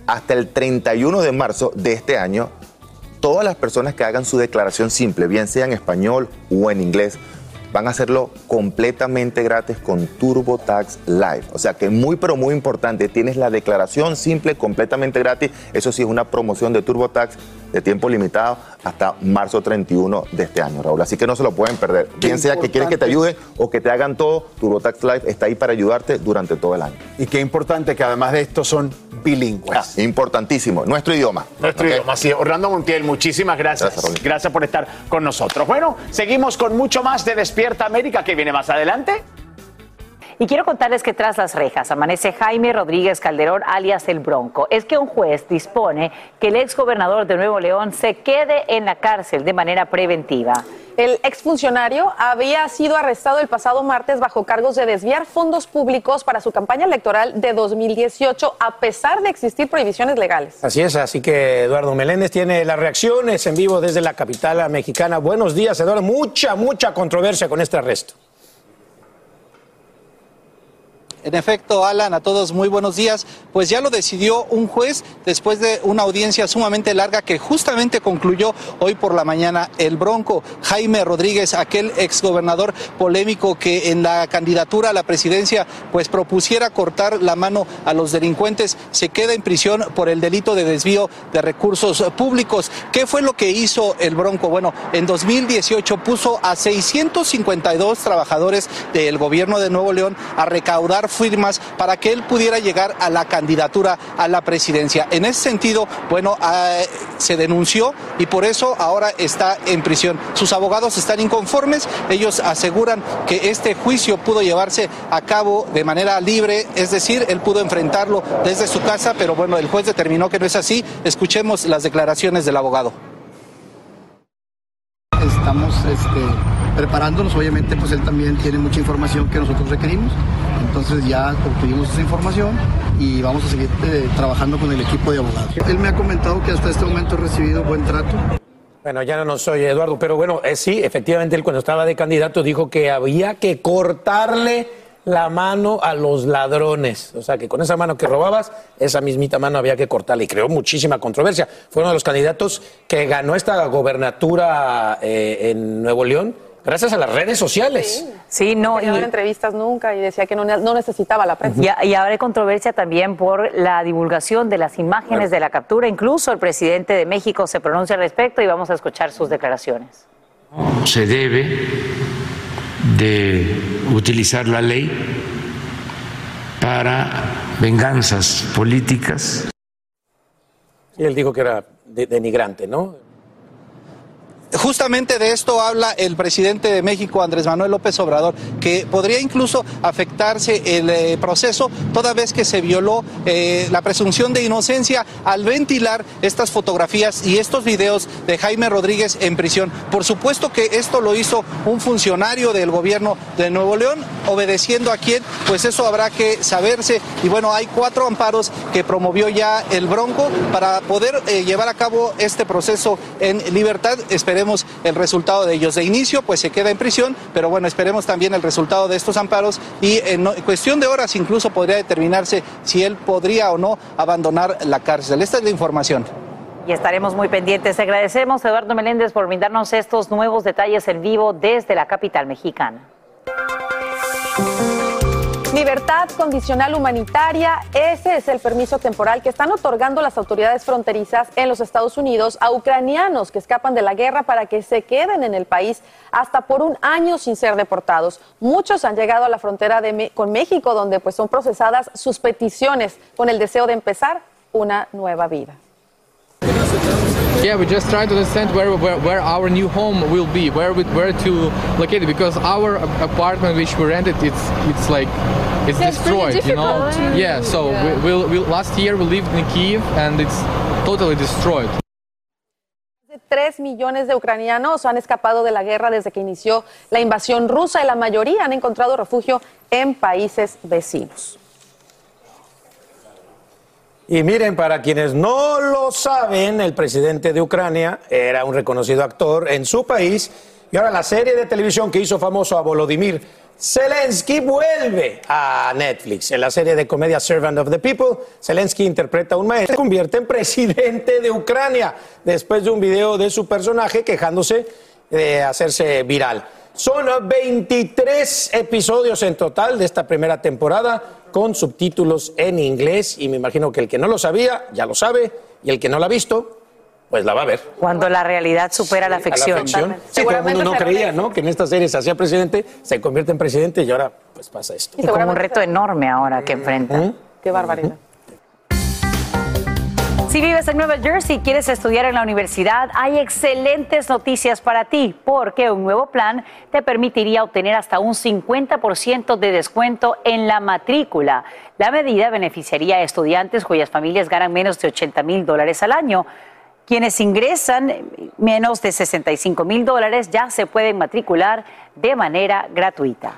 Hasta el 31 de marzo de este año, todas las personas que hagan su declaración simple, bien sea en español o en inglés, van a hacerlo completamente gratis con TurboTax Live. O sea que muy, pero muy importante, tienes la declaración simple completamente gratis. Eso sí es una promoción de TurboTax de tiempo limitado hasta marzo 31 de este año, Raúl. Así que no se lo pueden perder. Bien sea que quieres que te ayude o que te hagan todo, TurboTax Live está ahí para ayudarte durante todo el año. Y qué importante que además de esto son bilingües. Ah, importantísimo, nuestro idioma. Nuestro idioma, sí. Orlando Montiel, muchísimas gracias. Gracias, gracias por estar con nosotros. Bueno, seguimos con mucho más de Despierta América que viene más adelante. Y quiero contarles que tras las rejas amanece Jaime Rodríguez Calderón, alias El Bronco. Es que un juez dispone que el exgobernador de Nuevo León se quede en la cárcel de manera preventiva. El exfuncionario había sido arrestado el pasado martes bajo cargos de desviar fondos públicos para su campaña electoral de 2018, a pesar de existir prohibiciones legales. Así es, así que Eduardo Meléndez tiene las reacciones en vivo desde la capital mexicana. Buenos días, Eduardo. Mucha, mucha controversia con este arresto. En efecto, Alan, a todos muy buenos días. Pues ya lo decidió un juez después de una audiencia sumamente larga que justamente concluyó hoy por la mañana el Bronco. Jaime Rodríguez, aquel exgobernador polémico que en la candidatura a la presidencia pues propusiera cortar la mano a los delincuentes, se queda en prisión por el delito de desvío de recursos públicos. ¿Qué fue lo que hizo el Bronco? Bueno, en 2018 puso a 652 trabajadores del gobierno de Nuevo León a recaudar firmas para que él pudiera llegar a la candidatura a la presidencia. En ese sentido, bueno, eh, se denunció y por eso ahora está en prisión. Sus abogados están inconformes, ellos aseguran que este juicio pudo llevarse a cabo de manera libre, es decir, él pudo enfrentarlo desde su casa, pero bueno, el juez determinó que no es así. Escuchemos las declaraciones del abogado. Estamos este, preparándonos, obviamente pues él también tiene mucha información que nosotros requerimos, entonces ya obtuvimos esa información y vamos a seguir eh, trabajando con el equipo de abogados. Él me ha comentado que hasta este momento ha recibido buen trato. Bueno, ya no soy Eduardo, pero bueno, eh, sí, efectivamente él cuando estaba de candidato dijo que había que cortarle la mano a los ladrones. O sea, que con esa mano que robabas, esa mismita mano había que cortarla y creó muchísima controversia. Fue uno de los candidatos que ganó esta gobernatura eh, en Nuevo León gracias a las redes sociales. Sí, no. Y no entrevistas nunca y decía que no, no necesitaba la prensa. Y, y ahora hay controversia también por la divulgación de las imágenes de la captura. Incluso el presidente de México se pronuncia al respecto y vamos a escuchar sus declaraciones. se debe de utilizar la ley para venganzas políticas. Y él dijo que era de- denigrante, ¿no? Justamente de esto habla el presidente de México, Andrés Manuel López Obrador, que podría incluso afectarse el eh, proceso toda vez que se violó eh, la presunción de inocencia al ventilar estas fotografías y estos videos de Jaime Rodríguez en prisión. Por supuesto que esto lo hizo un funcionario del gobierno de Nuevo León, obedeciendo a quién, pues eso habrá que saberse. Y bueno, hay cuatro amparos que promovió ya el Bronco para poder eh, llevar a cabo este proceso en libertad. Esperemos el resultado de ellos. De inicio, pues se queda en prisión, pero bueno, esperemos también el resultado de estos amparos y en no- cuestión de horas incluso podría determinarse si él podría o no abandonar la cárcel. Esta es la información. Y estaremos muy pendientes. Agradecemos a Eduardo Meléndez por brindarnos estos nuevos detalles en vivo desde la capital mexicana. Libertad condicional humanitaria, ese es el permiso temporal que están otorgando las autoridades fronterizas en los Estados Unidos a ucranianos que escapan de la guerra para que se queden en el país hasta por un año sin ser deportados. Muchos han llegado a la frontera con México donde pues son procesadas sus peticiones con el deseo de empezar una nueva vida. Yeah, we just try to understand where, where, where our new home will be, where we, where to locate it, because our apartment which we rented, it's it's like it's Yeah, it's destroyed, you know. difficult. Yeah, so Yeah. We, we'll, we last year we lived in Kiev and it's totally destroyed. de 3 millones de ucranianos han escapado de la guerra desde que inició la invasión rusa y la mayoría han encontrado refugio en países vecinos. Y miren, para quienes no lo saben, el presidente de Ucrania era un reconocido actor en su país y ahora la serie de televisión que hizo famoso a Volodymyr Zelensky vuelve a Netflix. En la serie de comedia Servant of the People, Zelensky interpreta a un maestro se convierte en presidente de Ucrania después de un video de su personaje quejándose de hacerse viral. Son 23 episodios en total de esta primera temporada con subtítulos en inglés y me imagino que el que no lo sabía ya lo sabe y el que no la ha visto pues la va a ver. Cuando la realidad supera la A ficción. Sí, todo el mundo no creía, ¿no? Que en esta serie se hacía presidente, se convierte en presidente y ahora pues pasa esto. Y como un reto enorme ahora que enfrenta. Qué barbaridad. Si vives en Nueva Jersey y quieres estudiar en la universidad, hay excelentes noticias para ti, porque un nuevo plan te permitiría obtener hasta un 50% de descuento en la matrícula. La medida beneficiaría a estudiantes cuyas familias ganan menos de 80 mil dólares al año. Quienes ingresan menos de 65 mil dólares ya se pueden matricular de manera gratuita.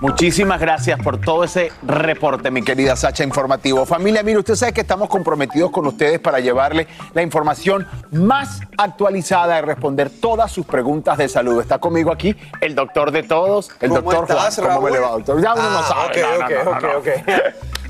Muchísimas gracias por todo ese reporte, mi querida Sacha Informativo. Familia, mire, usted sabe que estamos comprometidos con ustedes para llevarle la información más actualizada y responder todas sus preguntas de salud. Está conmigo aquí el doctor de todos, el ¿Cómo doctor estás, Juan. ¿Cómo me le va, Raúl? doctor? Ya uno no Ah, sabe. No, no, no, no.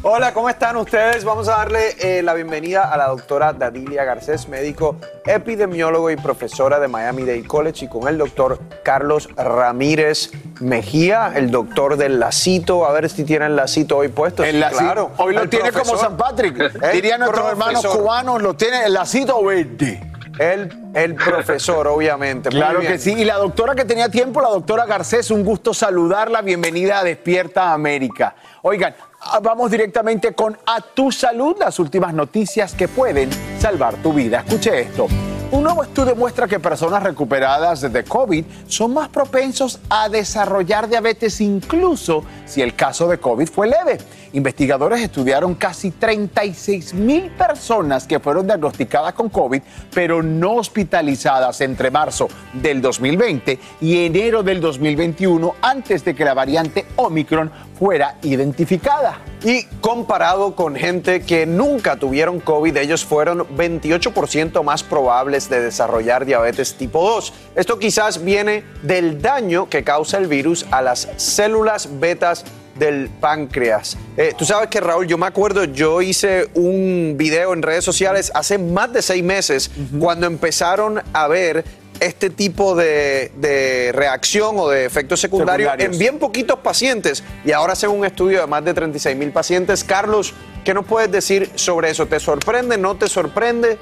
Hola, ¿cómo están ustedes? Vamos a darle eh, la bienvenida a la doctora Dadilia Garcés, médico epidemiólogo y profesora de Miami Dade College, y con el doctor Carlos Ramírez Mejía, el doctor del lacito. A ver si tiene el lacito hoy puesto. El Sí, lacito. claro. Hoy lo El tiene como. San Patrick. El Dirían nuestros hermanos cubanos, lo tiene el lacito verde. El, el profesor, obviamente. Claro que sí. Y la doctora que tenía tiempo, la doctora Garcés, un gusto saludarla. Bienvenida a Despierta América. Oigan, vamos directamente con A Tu Salud, las últimas noticias que pueden salvar tu vida. Escuche esto. Un nuevo estudio muestra que personas recuperadas de COVID son más propensos a desarrollar diabetes incluso si el caso de COVID fue leve. Investigadores estudiaron casi 36 mil personas que fueron diagnosticadas con COVID, pero no hospitalizadas entre marzo del 2020 y enero del 2021, antes de que la variante Omicron fuera identificada. Y comparado con gente que nunca tuvieron COVID, ellos fueron 28% más probables de desarrollar diabetes tipo 2. Esto quizás viene del daño que causa el virus a las células betas del páncreas. Eh, Tú sabes que Raúl, yo me acuerdo, yo hice un video en redes sociales hace más de seis meses cuando empezaron a ver este tipo de, de reacción o de efectos secundarios, Secundarios. en bien poquitos pacientes y ahora hacen un estudio de más de 36 mil pacientes. Carlos, ¿qué nos puedes decir sobre eso? ¿Te sorprende? ¿No te sorprende?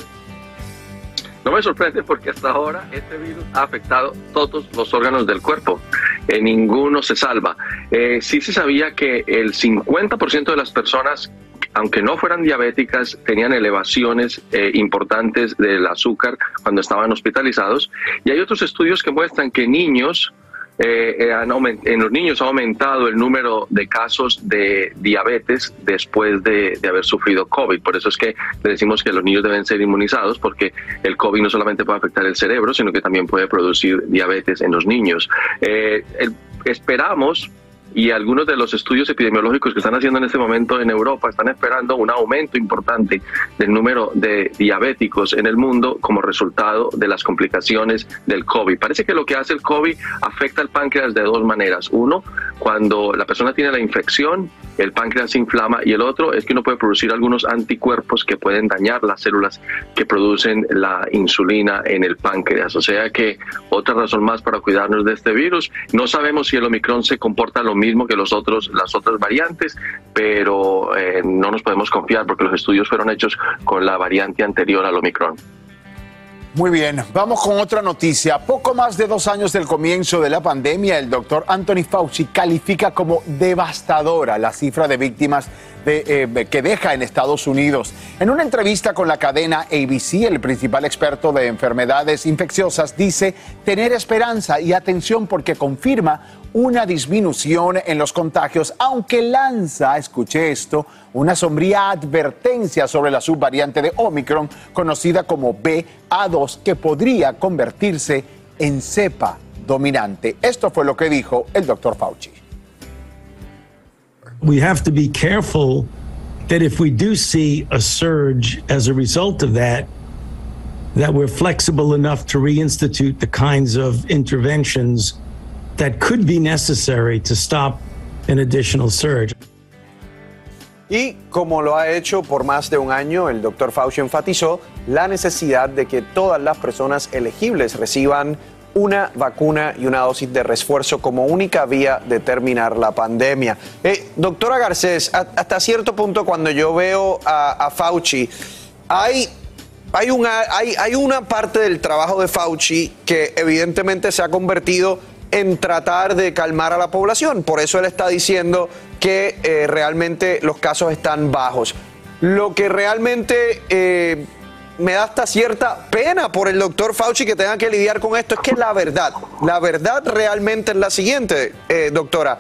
No me sorprende porque hasta ahora este virus ha afectado todos los órganos del cuerpo. Eh, ninguno se salva. Eh, sí se sabía que el 50% de las personas, aunque no fueran diabéticas, tenían elevaciones eh, importantes del azúcar cuando estaban hospitalizados. Y hay otros estudios que muestran que niños eh, eh, han en los niños ha aumentado el número de casos de diabetes después de, haber sufrido COVID. Por eso es que le decimos que los niños deben ser inmunizados porque el COVID no solamente puede afectar el cerebro, sino que también puede producir diabetes en los niños. Eh, esperamos y algunos de los estudios epidemiológicos que están haciendo en este momento en Europa están esperando un aumento importante del número de diabéticos en el mundo como resultado de las complicaciones del COVID. Parece que lo que hace el COVID afecta al páncreas de dos maneras. Uno, cuando la persona tiene la infección, el páncreas se inflama y el otro es que uno puede producir algunos anticuerpos que pueden dañar las células que producen la insulina en el páncreas. O sea que otra razón más para cuidarnos de este virus. No sabemos si el Omicron se comporta lo mismo que los otros, las otras variantes, pero eh, no nos podemos confiar porque los estudios fueron hechos con la variante anterior al Omicron. Muy bien, vamos con otra noticia. Poco más de dos años del comienzo de la pandemia, el doctor Anthony Fauci califica como devastadora la cifra de víctimas eh, que deja en Estados Unidos. En una entrevista con la cadena ABC, el principal experto de enfermedades infecciosas dice tener esperanza y atención porque confirma una disminución en los contagios, aunque lanza, escuche esto, una sombría advertencia sobre la subvariante de Omicron, conocida como BA2, que podría convertirse en cepa dominante. Esto fue lo que dijo el doctor Fauci. We have to be careful that if we do see a surge as a result of that, that we're flexible enough to reinstitute the kinds of interventions that could be necessary to stop an additional surge. Y como lo ha hecho por más de un año, el doctor Fauci enfatizó la necesidad de que todas las personas elegibles reciban una vacuna y una dosis de refuerzo como única vía de terminar la pandemia. Eh, doctora Garcés, hasta cierto punto cuando yo veo a, Fauci, hay hay una, hay, hay una parte del trabajo de Fauci que evidentemente se ha convertido en tratar de calmar a la población. Por eso él está diciendo que eh, realmente los casos están bajos. Lo que realmente eh, me da hasta cierta pena por el doctor Fauci que tenga que lidiar con esto es que la verdad, la verdad realmente es la siguiente, eh, doctora.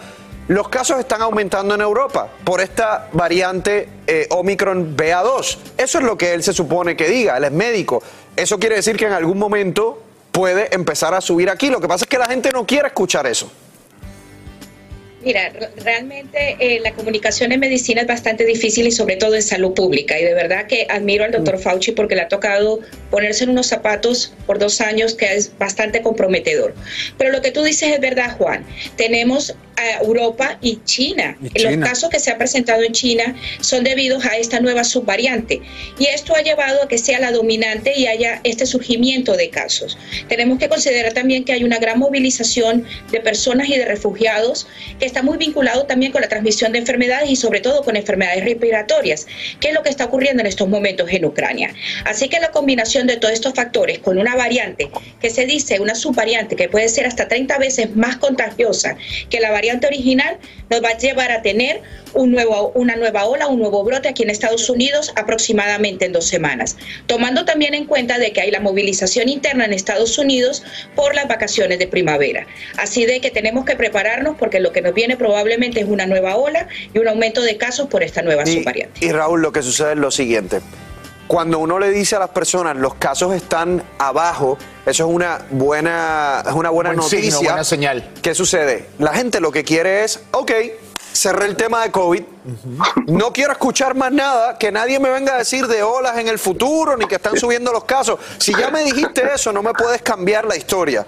Los casos están aumentando en Europa por esta variante Omicron BA2. Eso es lo que él se supone que diga, él es médico. Eso quiere decir que en algún momento puede empezar a subir aquí. Lo que pasa es que la gente no quiere escuchar eso. Mira, realmente eh, la comunicación en medicina es bastante difícil y sobre todo en salud pública. Y de verdad que admiro al doctor Fauci porque le ha tocado ponerse en unos zapatos por dos años que es bastante comprometedor. Pero lo que tú dices es verdad, Juan. Tenemos a Europa y China. Los casos que se han presentado en China son debidos a esta nueva subvariante. Y esto ha llevado a que sea la dominante y haya este surgimiento de casos. Tenemos que considerar también que hay una gran movilización de personas y de refugiados que está muy vinculado también con la transmisión de enfermedades y sobre todo con enfermedades respiratorias, que es lo que está ocurriendo en estos momentos en Ucrania. Así que la combinación de todos estos factores con una variante que se dice una subvariante que puede ser hasta 30 veces más contagiosa que la variante original nos va a llevar a tener un nuevo, una nueva ola, un nuevo brote aquí en Estados Unidos aproximadamente en dos semanas, tomando también en cuenta de que hay la movilización interna en Estados Unidos por las vacaciones de primavera. Así de que tenemos que prepararnos porque lo que nos viene probablemente es una nueva ola y un aumento de casos por esta nueva subvariante. Y Raúl, lo que sucede es lo siguiente cuando uno le dice a las personas los casos están abajo, eso es una buena, es una buena noticia. buena señal. ¿Qué sucede? La gente lo que quiere es, ok, cerré el tema de COVID, no quiero escuchar más nada, que nadie me venga a decir de olas en el futuro, ni que están subiendo los casos. Si ya me dijiste eso, no me puedes cambiar la historia.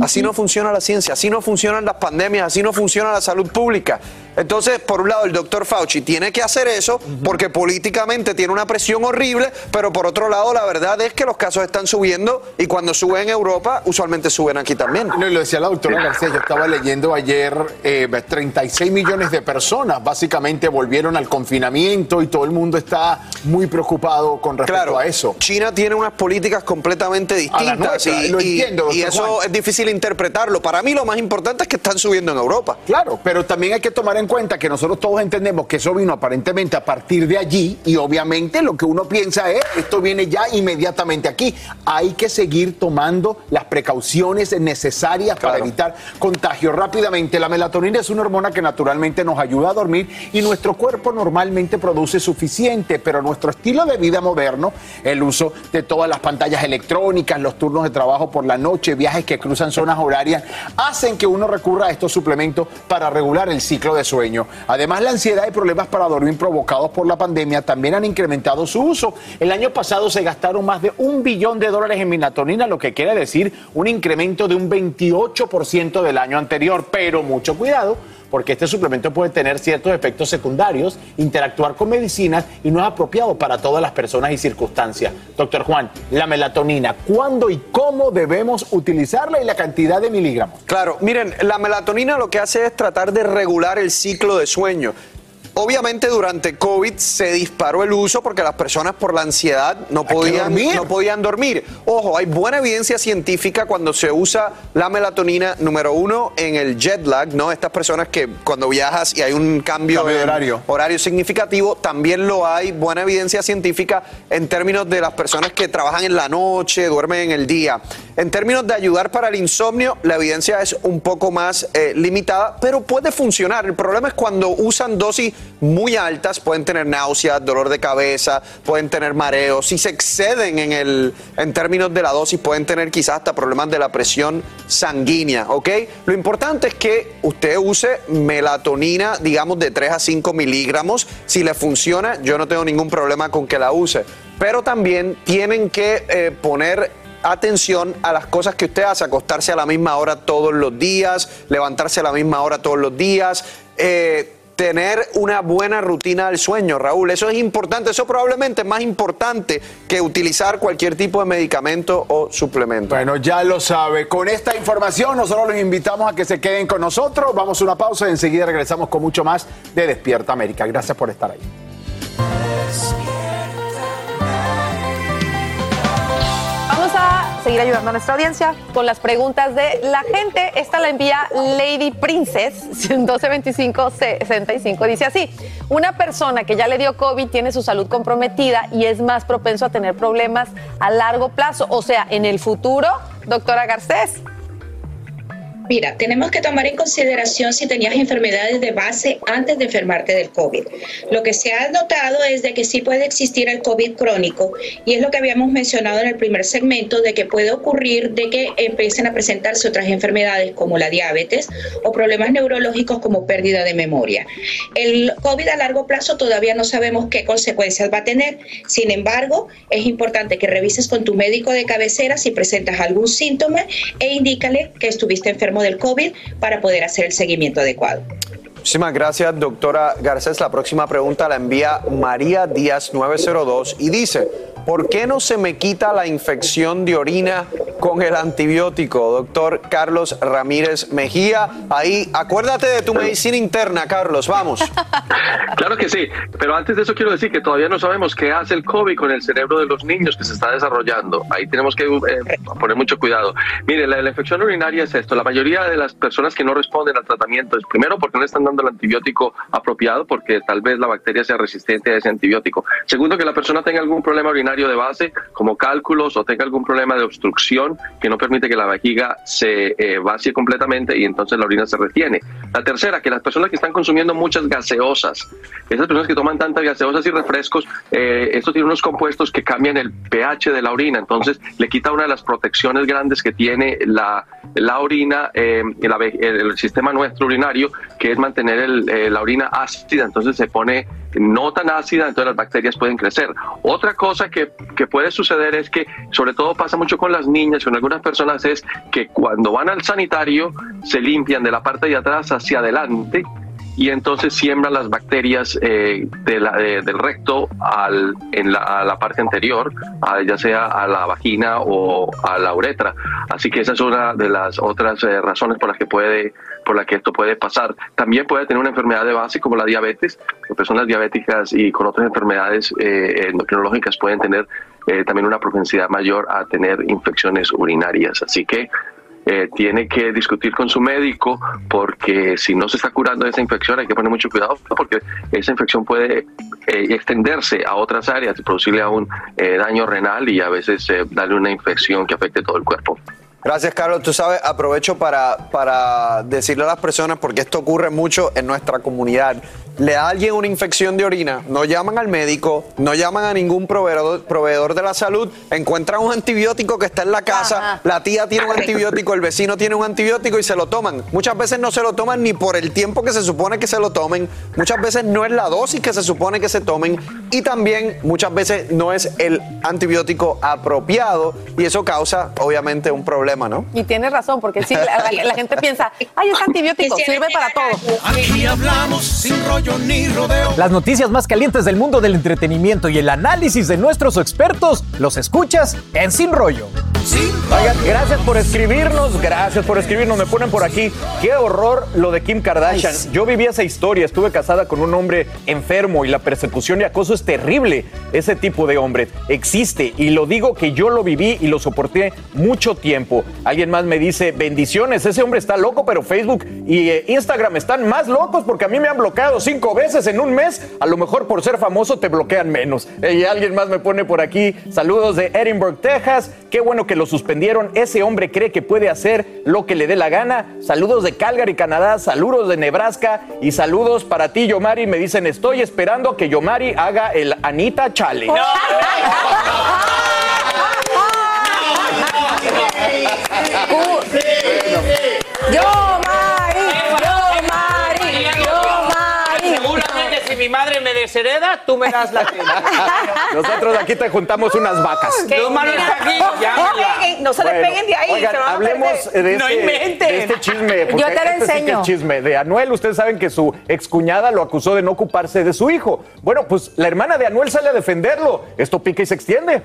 Así no funciona la ciencia, así no funcionan las pandemias, así no funciona la salud pública. Entonces, por un lado, el doctor Fauci tiene que hacer eso porque políticamente tiene una presión horrible, pero por otro lado, la verdad es que los casos están subiendo y cuando suben en Europa, usualmente suben aquí también. No, lo decía la doctora García, yo estaba leyendo ayer, 36 eh, millones de personas básicamente volvieron al confinamiento y todo el mundo está muy preocupado con respecto a eso. China tiene unas políticas completamente distintas y, lo entiendo, y eso es difícil interpretarlo. Para mí lo más importante es que están subiendo en Europa. Claro, pero también hay que tomar en cuenta que nosotros todos entendemos que eso vino aparentemente a partir de allí y obviamente lo que uno piensa es, esto viene ya inmediatamente aquí. Hay que seguir tomando las precauciones necesarias para evitar contagio rápidamente. La melatonina es una hormona que naturalmente nos ayuda a dormir y nuestro cuerpo normalmente produce suficiente, pero nuestro estilo de vida moderno, el uso de todas las pantallas electrónicas, los turnos de trabajo por la noche, viajes que cruzan zonas horarias, hacen que uno recurra a estos suplementos para regular el ciclo de sueño Además, la ansiedad y problemas para dormir provocados por la pandemia también han incrementado su uso. El año pasado se gastaron más de un billón de dólares en melatonina, lo que quiere decir un incremento de un 28% del año anterior. Pero mucho cuidado porque este suplemento puede tener ciertos efectos secundarios, interactuar con medicinas y no es apropiado para todas las personas y circunstancias. Doctor Juan, la melatonina, ¿cuándo y cómo debemos utilizarla y la cantidad de miligramos? Claro, miren, la melatonina lo que hace es tratar de regular el ciclo de sueño. Obviamente durante COVID se disparó el uso porque las personas por la ansiedad no podían, dormir. no podían dormir. Ojo, hay buena evidencia científica cuando se usa la melatonina, número uno, en el jet lag, ¿no? Estas personas que cuando viajas y hay un cambio, Cambio de horario significativo, también lo hay buena evidencia científica en términos de las personas que trabajan en la noche, duermen en el día. En términos de ayudar para el insomnio, la evidencia es un poco más eh, limitada, pero puede funcionar. El problema es cuando usan dosis muy altas, pueden tener náuseas, dolor de cabeza, pueden tener mareos. Si se exceden en, el, en términos de la dosis, pueden tener quizás hasta problemas de la presión sanguínea, ¿ok? Lo importante es que usted use melatonina, digamos, de 3 a 5 miligramos. Si le funciona, yo no tengo ningún problema con que la use. Pero también tienen que eh, poner atención a las cosas que usted hace, acostarse a la misma hora todos los días, levantarse a la misma hora todos los días, eh, tener una buena rutina del sueño, Raúl. Eso es importante, eso probablemente es más importante que utilizar cualquier tipo de medicamento o suplemento. Bueno, ya lo sabe. Con esta información nosotros los invitamos a que se queden con nosotros. Vamos a una pausa y enseguida regresamos con mucho más de Despierta América. Gracias por estar ahí. Seguir ayudando a nuestra audiencia con las preguntas de la gente. Esta la envía Lady Princess [LAUGHS] 122565. Dice así, una persona que ya le dio COVID tiene su salud comprometida y es más propenso a tener problemas a largo plazo, o sea, en el futuro, doctora Garcés. Mira, tenemos que tomar en consideración si tenías enfermedades de base antes de enfermarte del COVID. Lo que se ha notado es de que sí puede existir el COVID crónico y es lo que habíamos mencionado en el primer segmento de que puede ocurrir de que empiecen a presentarse otras enfermedades como la diabetes o problemas neurológicos como pérdida de memoria. El COVID a largo plazo todavía no sabemos qué consecuencias va a tener. Sin embargo, es importante que revises con tu médico de cabecera si presentas algún síntoma e indícale que estuviste enfermo del COVID para poder hacer el seguimiento adecuado. Muchísimas gracias, doctora Garcés. La próxima pregunta la envía María Díaz 902 y dice, ¿por qué no se me quita la infección de orina con el antibiótico? Doctor Carlos Ramírez Mejía, ahí, acuérdate de tu medicina interna, Carlos, vamos. Claro que sí, pero antes de eso quiero decir que todavía no sabemos qué hace el COVID con el cerebro de los niños que se está desarrollando. Ahí tenemos que eh, poner mucho cuidado. Mire, la, la infección urinaria es esto. La mayoría de las personas que no responden al tratamiento es primero porque no le están dando el antibiótico apropiado, porque tal vez la bacteria sea resistente a ese antibiótico. Segundo, que la persona tenga algún problema urinario de base, como cálculos o tenga algún problema de obstrucción que no permite que la vejiga se eh, vacíe completamente y entonces la orina se retiene. La tercera, que las personas que están consumiendo muchas gaseosas, esas personas que toman tantas gaseosas y refrescos, eh, esto tiene unos compuestos que cambian el pH de la orina, entonces le quita una de las protecciones grandes que tiene la, la orina, eh, el- el sistema nuestro urinario, que es mantener el- eh, la orina ácida, entonces se pone no tan ácida, entonces las bacterias pueden crecer. Otra cosa que, que puede suceder es que, sobre todo pasa mucho con las niñas, con algunas personas, es que cuando van al sanitario se limpian de la parte de atrás hacia adelante y entonces siembran las bacterias eh, de la- de- del recto al, en la, a la parte anterior, a- ya sea a la vagina o a la uretra. Así que esa es una de las otras eh, razones por las que puede por la que esto puede pasar. También puede tener una enfermedad de base como la diabetes. Las personas diabéticas y con otras enfermedades eh, endocrinológicas pueden tener eh, también una propensidad mayor a tener infecciones urinarias. Así que eh, tiene que discutir con su médico porque si no se está curando esa infección hay que poner mucho cuidado porque esa infección puede eh, extenderse a otras áreas y producirle a un eh, daño renal y a veces eh, darle una infección que afecte todo el cuerpo. Gracias, Carlos. Tú sabes, aprovecho para, para decirle a las personas, porque esto ocurre mucho en nuestra comunidad. Le da a alguien una infección de orina, no llaman al médico, no llaman a ningún proveedor, proveedor de la salud, encuentran un antibiótico que está en la casa, la tía tiene un antibiótico, el vecino tiene un antibiótico y se lo toman. Muchas veces no se lo toman ni por el tiempo que se supone que se lo tomen, muchas veces no es la dosis que se supone que se tomen. Y también muchas veces no es el antibiótico apropiado. Y eso causa obviamente un problema, ¿no? Y tienes razón, porque sí, la, la- la gente piensa, ay, es antibiótico, sirve para todo. Aquí hablamos sin rollo ni rodeo. Las noticias más calientes del mundo del entretenimiento y el análisis de nuestros expertos los escuchas en Sin Rollo. Oigan, gracias por escribirnos, gracias por escribirnos. Me ponen por aquí, qué horror lo de Kim Kardashian. Yo viví esa historia, estuve casada con un hombre enfermo y la persecución y acoso es terrible. Ese tipo de hombre existe y lo digo que yo lo viví y lo soporté mucho tiempo. Alguien más me dice, bendiciones, ese hombre está loco, pero Facebook y eh, Instagram están más locos porque a mí me han bloqueado cinco veces en un mes. A lo mejor por ser famoso te bloquean menos. Eh, y alguien más me pone por aquí, saludos de Edinburgh, Texas. Qué bueno que lo suspendieron. Ese hombre cree que puede hacer lo que le dé la gana. Saludos de Calgary, Canadá. Saludos de Nebraska. Y saludos para ti, Yomari. Me dicen, estoy esperando a que Yomari haga el Anita Challenge. [LAUGHS] [LAUGHS] Yo, Mari, yo, Mari, yo, Mari. Seguramente si mi madre me deshereda, tú me das la pena. Nosotros aquí te juntamos unas vacas. Yo, Mario, está aquí, No llámala. peguen, no se le Bueno, peguen de ahí, oigan, se van a hablemos perder. de No este, inventen. de este chisme. porque Yo te lo este sí que enseño. es chisme. De Anuel, ustedes saben que su excuñada lo acusó de no ocuparse de su hijo. Bueno, pues la hermana de Anuel sale a defenderlo. Esto pica y se extiende.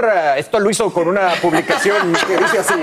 Brr, esto lo hizo con una publicación que dice así.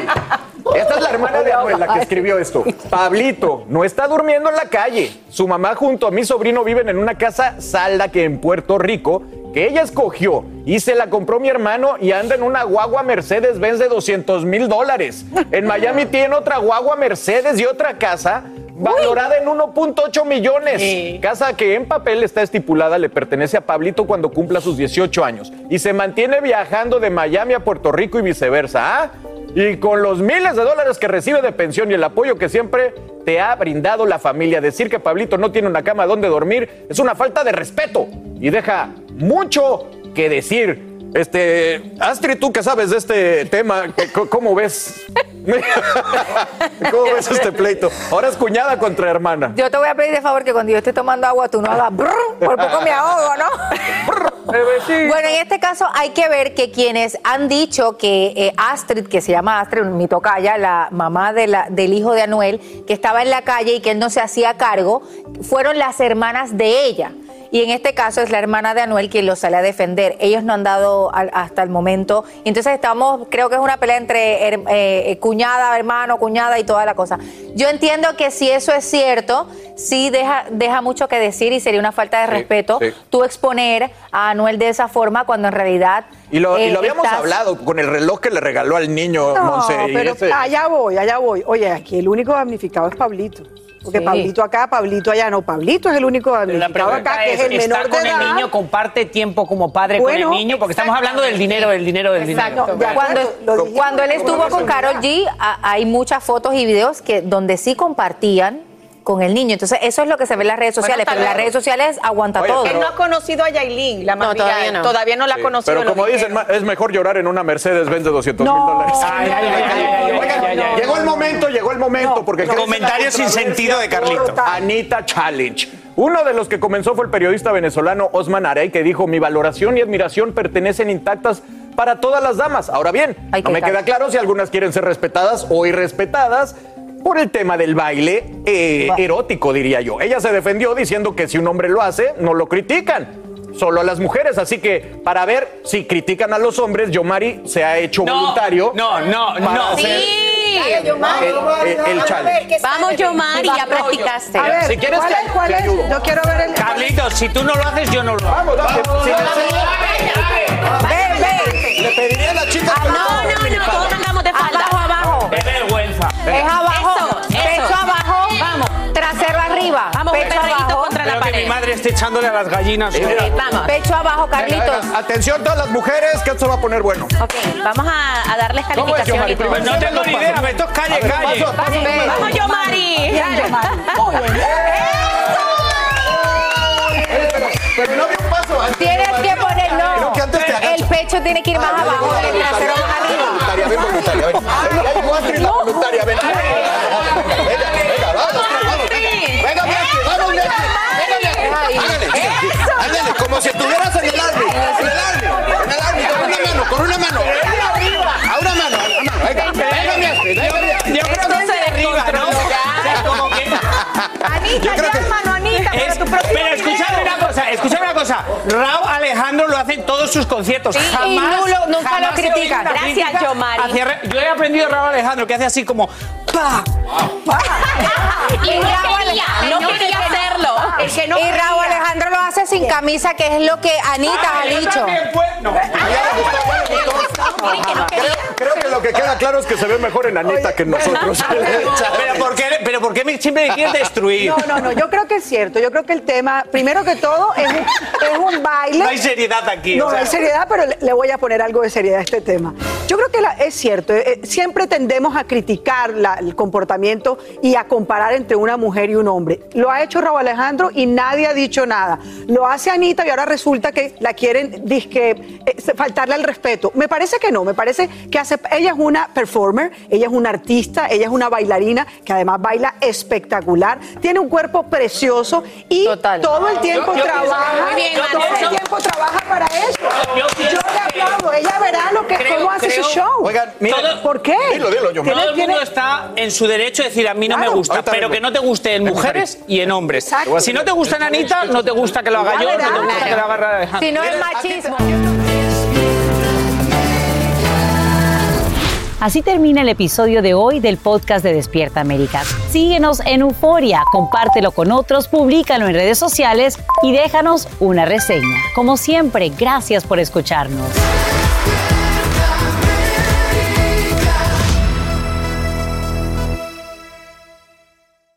Esta es la hermana de Anuel, la que escribió esto. Pablito no está durmiendo en la calle. Su mamá junto a mi sobrino viven en una casa salda que en Puerto Rico que ella escogió y se la compró mi hermano y anda en una guagua Mercedes-Benz de 200 mil dólares. En Miami tiene otra guagua Mercedes y otra casa valorada en 1.8 millones. Casa que en papel está estipulada le pertenece a Pablito cuando cumpla sus 18 años y se mantiene viajando de Miami a Puerto Rico y viceversa. ¿ah? Y con los miles de dólares que recibe de pensión y el apoyo que siempre te ha brindado la familia, decir que Pablito no tiene una cama donde dormir es una falta de respeto y deja mucho que decir. Este, Astrid, tú que sabes de este tema, ¿qué- co- ¿cómo ves? [LAUGHS] ¿Cómo ves este pleito? Ahora es cuñada contra hermana. Yo te voy a pedir de favor que cuando yo esté tomando agua tú no hagas brr, por poco me ahogo, ¿no? [LAUGHS] Bueno, en este caso hay que ver que quienes han dicho que eh, Astrid, que se llama Astrid, mi tocaya, la mamá de la- del hijo de Anuel, que estaba en la calle y que él no se hacía cargo, fueron las hermanas de ella. Y en este caso es la hermana de Anuel quien lo sale a defender. Ellos no han dado al- hasta el momento. Entonces estamos, creo que es una pelea entre her- eh, cuñada, hermano, cuñada y toda la cosa. Yo entiendo que si eso es cierto, sí deja, deja mucho que decir y sería una falta de Sí, respeto sí. tú exponer a Anuel de esa forma cuando en realidad... Y lo, y eh, lo habíamos estás- hablado con el reloj que le regaló al niño No, Monse. y pero ese- allá voy, allá voy. Oye, aquí el único damnificado es Pablito. Porque Sí. Pablito acá, Pablito allá. No, Pablito es el único La damnificado pregunta acá, que es el ¿está menor de con el edad. niño, comparte tiempo como padre Bueno, con el niño? Porque estamos hablando del dinero, del dinero, del dinero. Cuando, cuando él estuvo con Carol G, a- hay muchas fotos y videos que donde sí compartían con el niño. Entonces, eso es lo que se ve en las redes sociales, Bueno, pero las tal vez- redes sociales aguanta Oye, todo. Él no ha conocido a Yailin, la más todavía no. Todavía no la ha Sí, conocido. Pero como dijeron. dicen, es mejor llorar en una Mercedes Benz de 200 mil No. dólares. Ay, ay, ay, ay, ay, Oigan, ay, ay, ay. llegó el momento, llegó el momento. porque no. crece la Comentario sin sentido de Carlito. Anita Challenge. Uno de los que comenzó fue el periodista venezolano Osman Arey, que dijo: Mi valoración y admiración pertenecen intactas para todas las damas. Ahora bien, Ay, no me queda claro si algunas quieren ser respetadas o irrespetadas. Por el tema del baile eh, erótico, diría yo. Ella se defendió diciendo que si un hombre lo hace, no lo critican. Solo a las mujeres. Así que para ver si critican a los hombres, Yomari se ha hecho No, voluntario. no, no, para no. hacer Sí. el, el- el challenge. Vamos, Yomari, ya practicaste. A ver, Si quieres, ¿cuál es? ¿Cuál es? Yo quiero ver el... Carlitos, si tú no lo haces, yo no lo hago. Vamos, dale. Si Ven, ven. Le pediría a la chica que No, no, no, todos andamos de falda. Es abajo. Eso, eso. Pecho abajo. Vamos. Trasero arriba. Vamos, pecho abajo. contra la Creo que pared. mi madre está echándole a las gallinas. Eh, Pecho abajo, Carlitos. Atención todas las mujeres, que esto se va a poner bueno. Ok, vamos a, a darles ¿Cómo es, calificación y todo. Primero No tengo ni idea, me toca calle, ver, calle. paso, paso, paso. Vamos, Yomari. Pero no había un paso antes. Tienes que pecho tiene que ir más abajo, el trasero más arriba. Voluntaria, ven voluntaria, ven. Ya llegó Astrid la voluntaria, ven. Venga, venga, vamos, vamos. Venga, Messi, vamos, Messi. Venga, Messi. Hágale, hágale, como si estuvieras en el army. En el army, en el army, con una mano, con una mano. A una mano, a una mano. Venga, venga, venga, cosa, escúchame una cosa. Raúl Alejandro lo hace en todos sus conciertos. Sí, jamás, y nulo- nunca jamás lo una Gracias, Yomari. Yo he aprendido de Raúl Alejandro que hace así como pa. Y no quería, no quería hacerlo. El que no Y Raúl. Alejandro lo hace sin camisa, que es lo que Anita ha Yo dicho. pues. No. Creo, que lo que queda claro es que se ve mejor en Anita que en nosotros. Pero ¿por qué, pero por qué siempre me quieres destruir? No, no, no, yo creo que es cierto. Yo creo que el tema, primero que todo, es un, es un baile. No hay seriedad aquí. No, o sea. hay seriedad, pero le, le voy a poner algo de seriedad a este tema. Yo creo que la- es cierto, eh, eh, siempre tendemos a criticar la- el comportamiento y a comparar entre una mujer y un hombre. Lo ha hecho Raúl Alejandro y nadie ha dicho nada. Lo hace Anita y ahora resulta que la quieren disque, eh, faltarle al respeto. Me parece que no, me parece que hace, ella es una performer, ella es una artista, ella es una bailarina que además baila espectacular, tiene un cuerpo precioso y todo el tiempo Yo- yo trabaja, muy bien, todo el tiempo trabaja para eso. Yo Yo le aplaudo, ella verá lo que, Creo- cómo hace creo- su show. Oigan, mira, Todo- ¿Por qué? Dilo, dilo, yo. Todo el tiene- mundo está en su derecho de decir a mí no Claro. me gusta, Ahorita pero vengo. que no te guste en mujeres y en hombres. Exacto. Si no te gusta en Anita, no te gusta que lo haga yo, no verás. te gusta que lo haga Alejandro. Si no es machismo. Así termina el episodio de hoy del podcast de Despierta América. Síguenos en Euforia, compártelo con otros, públicalo en redes sociales y déjanos una reseña. Como siempre, gracias por escucharnos.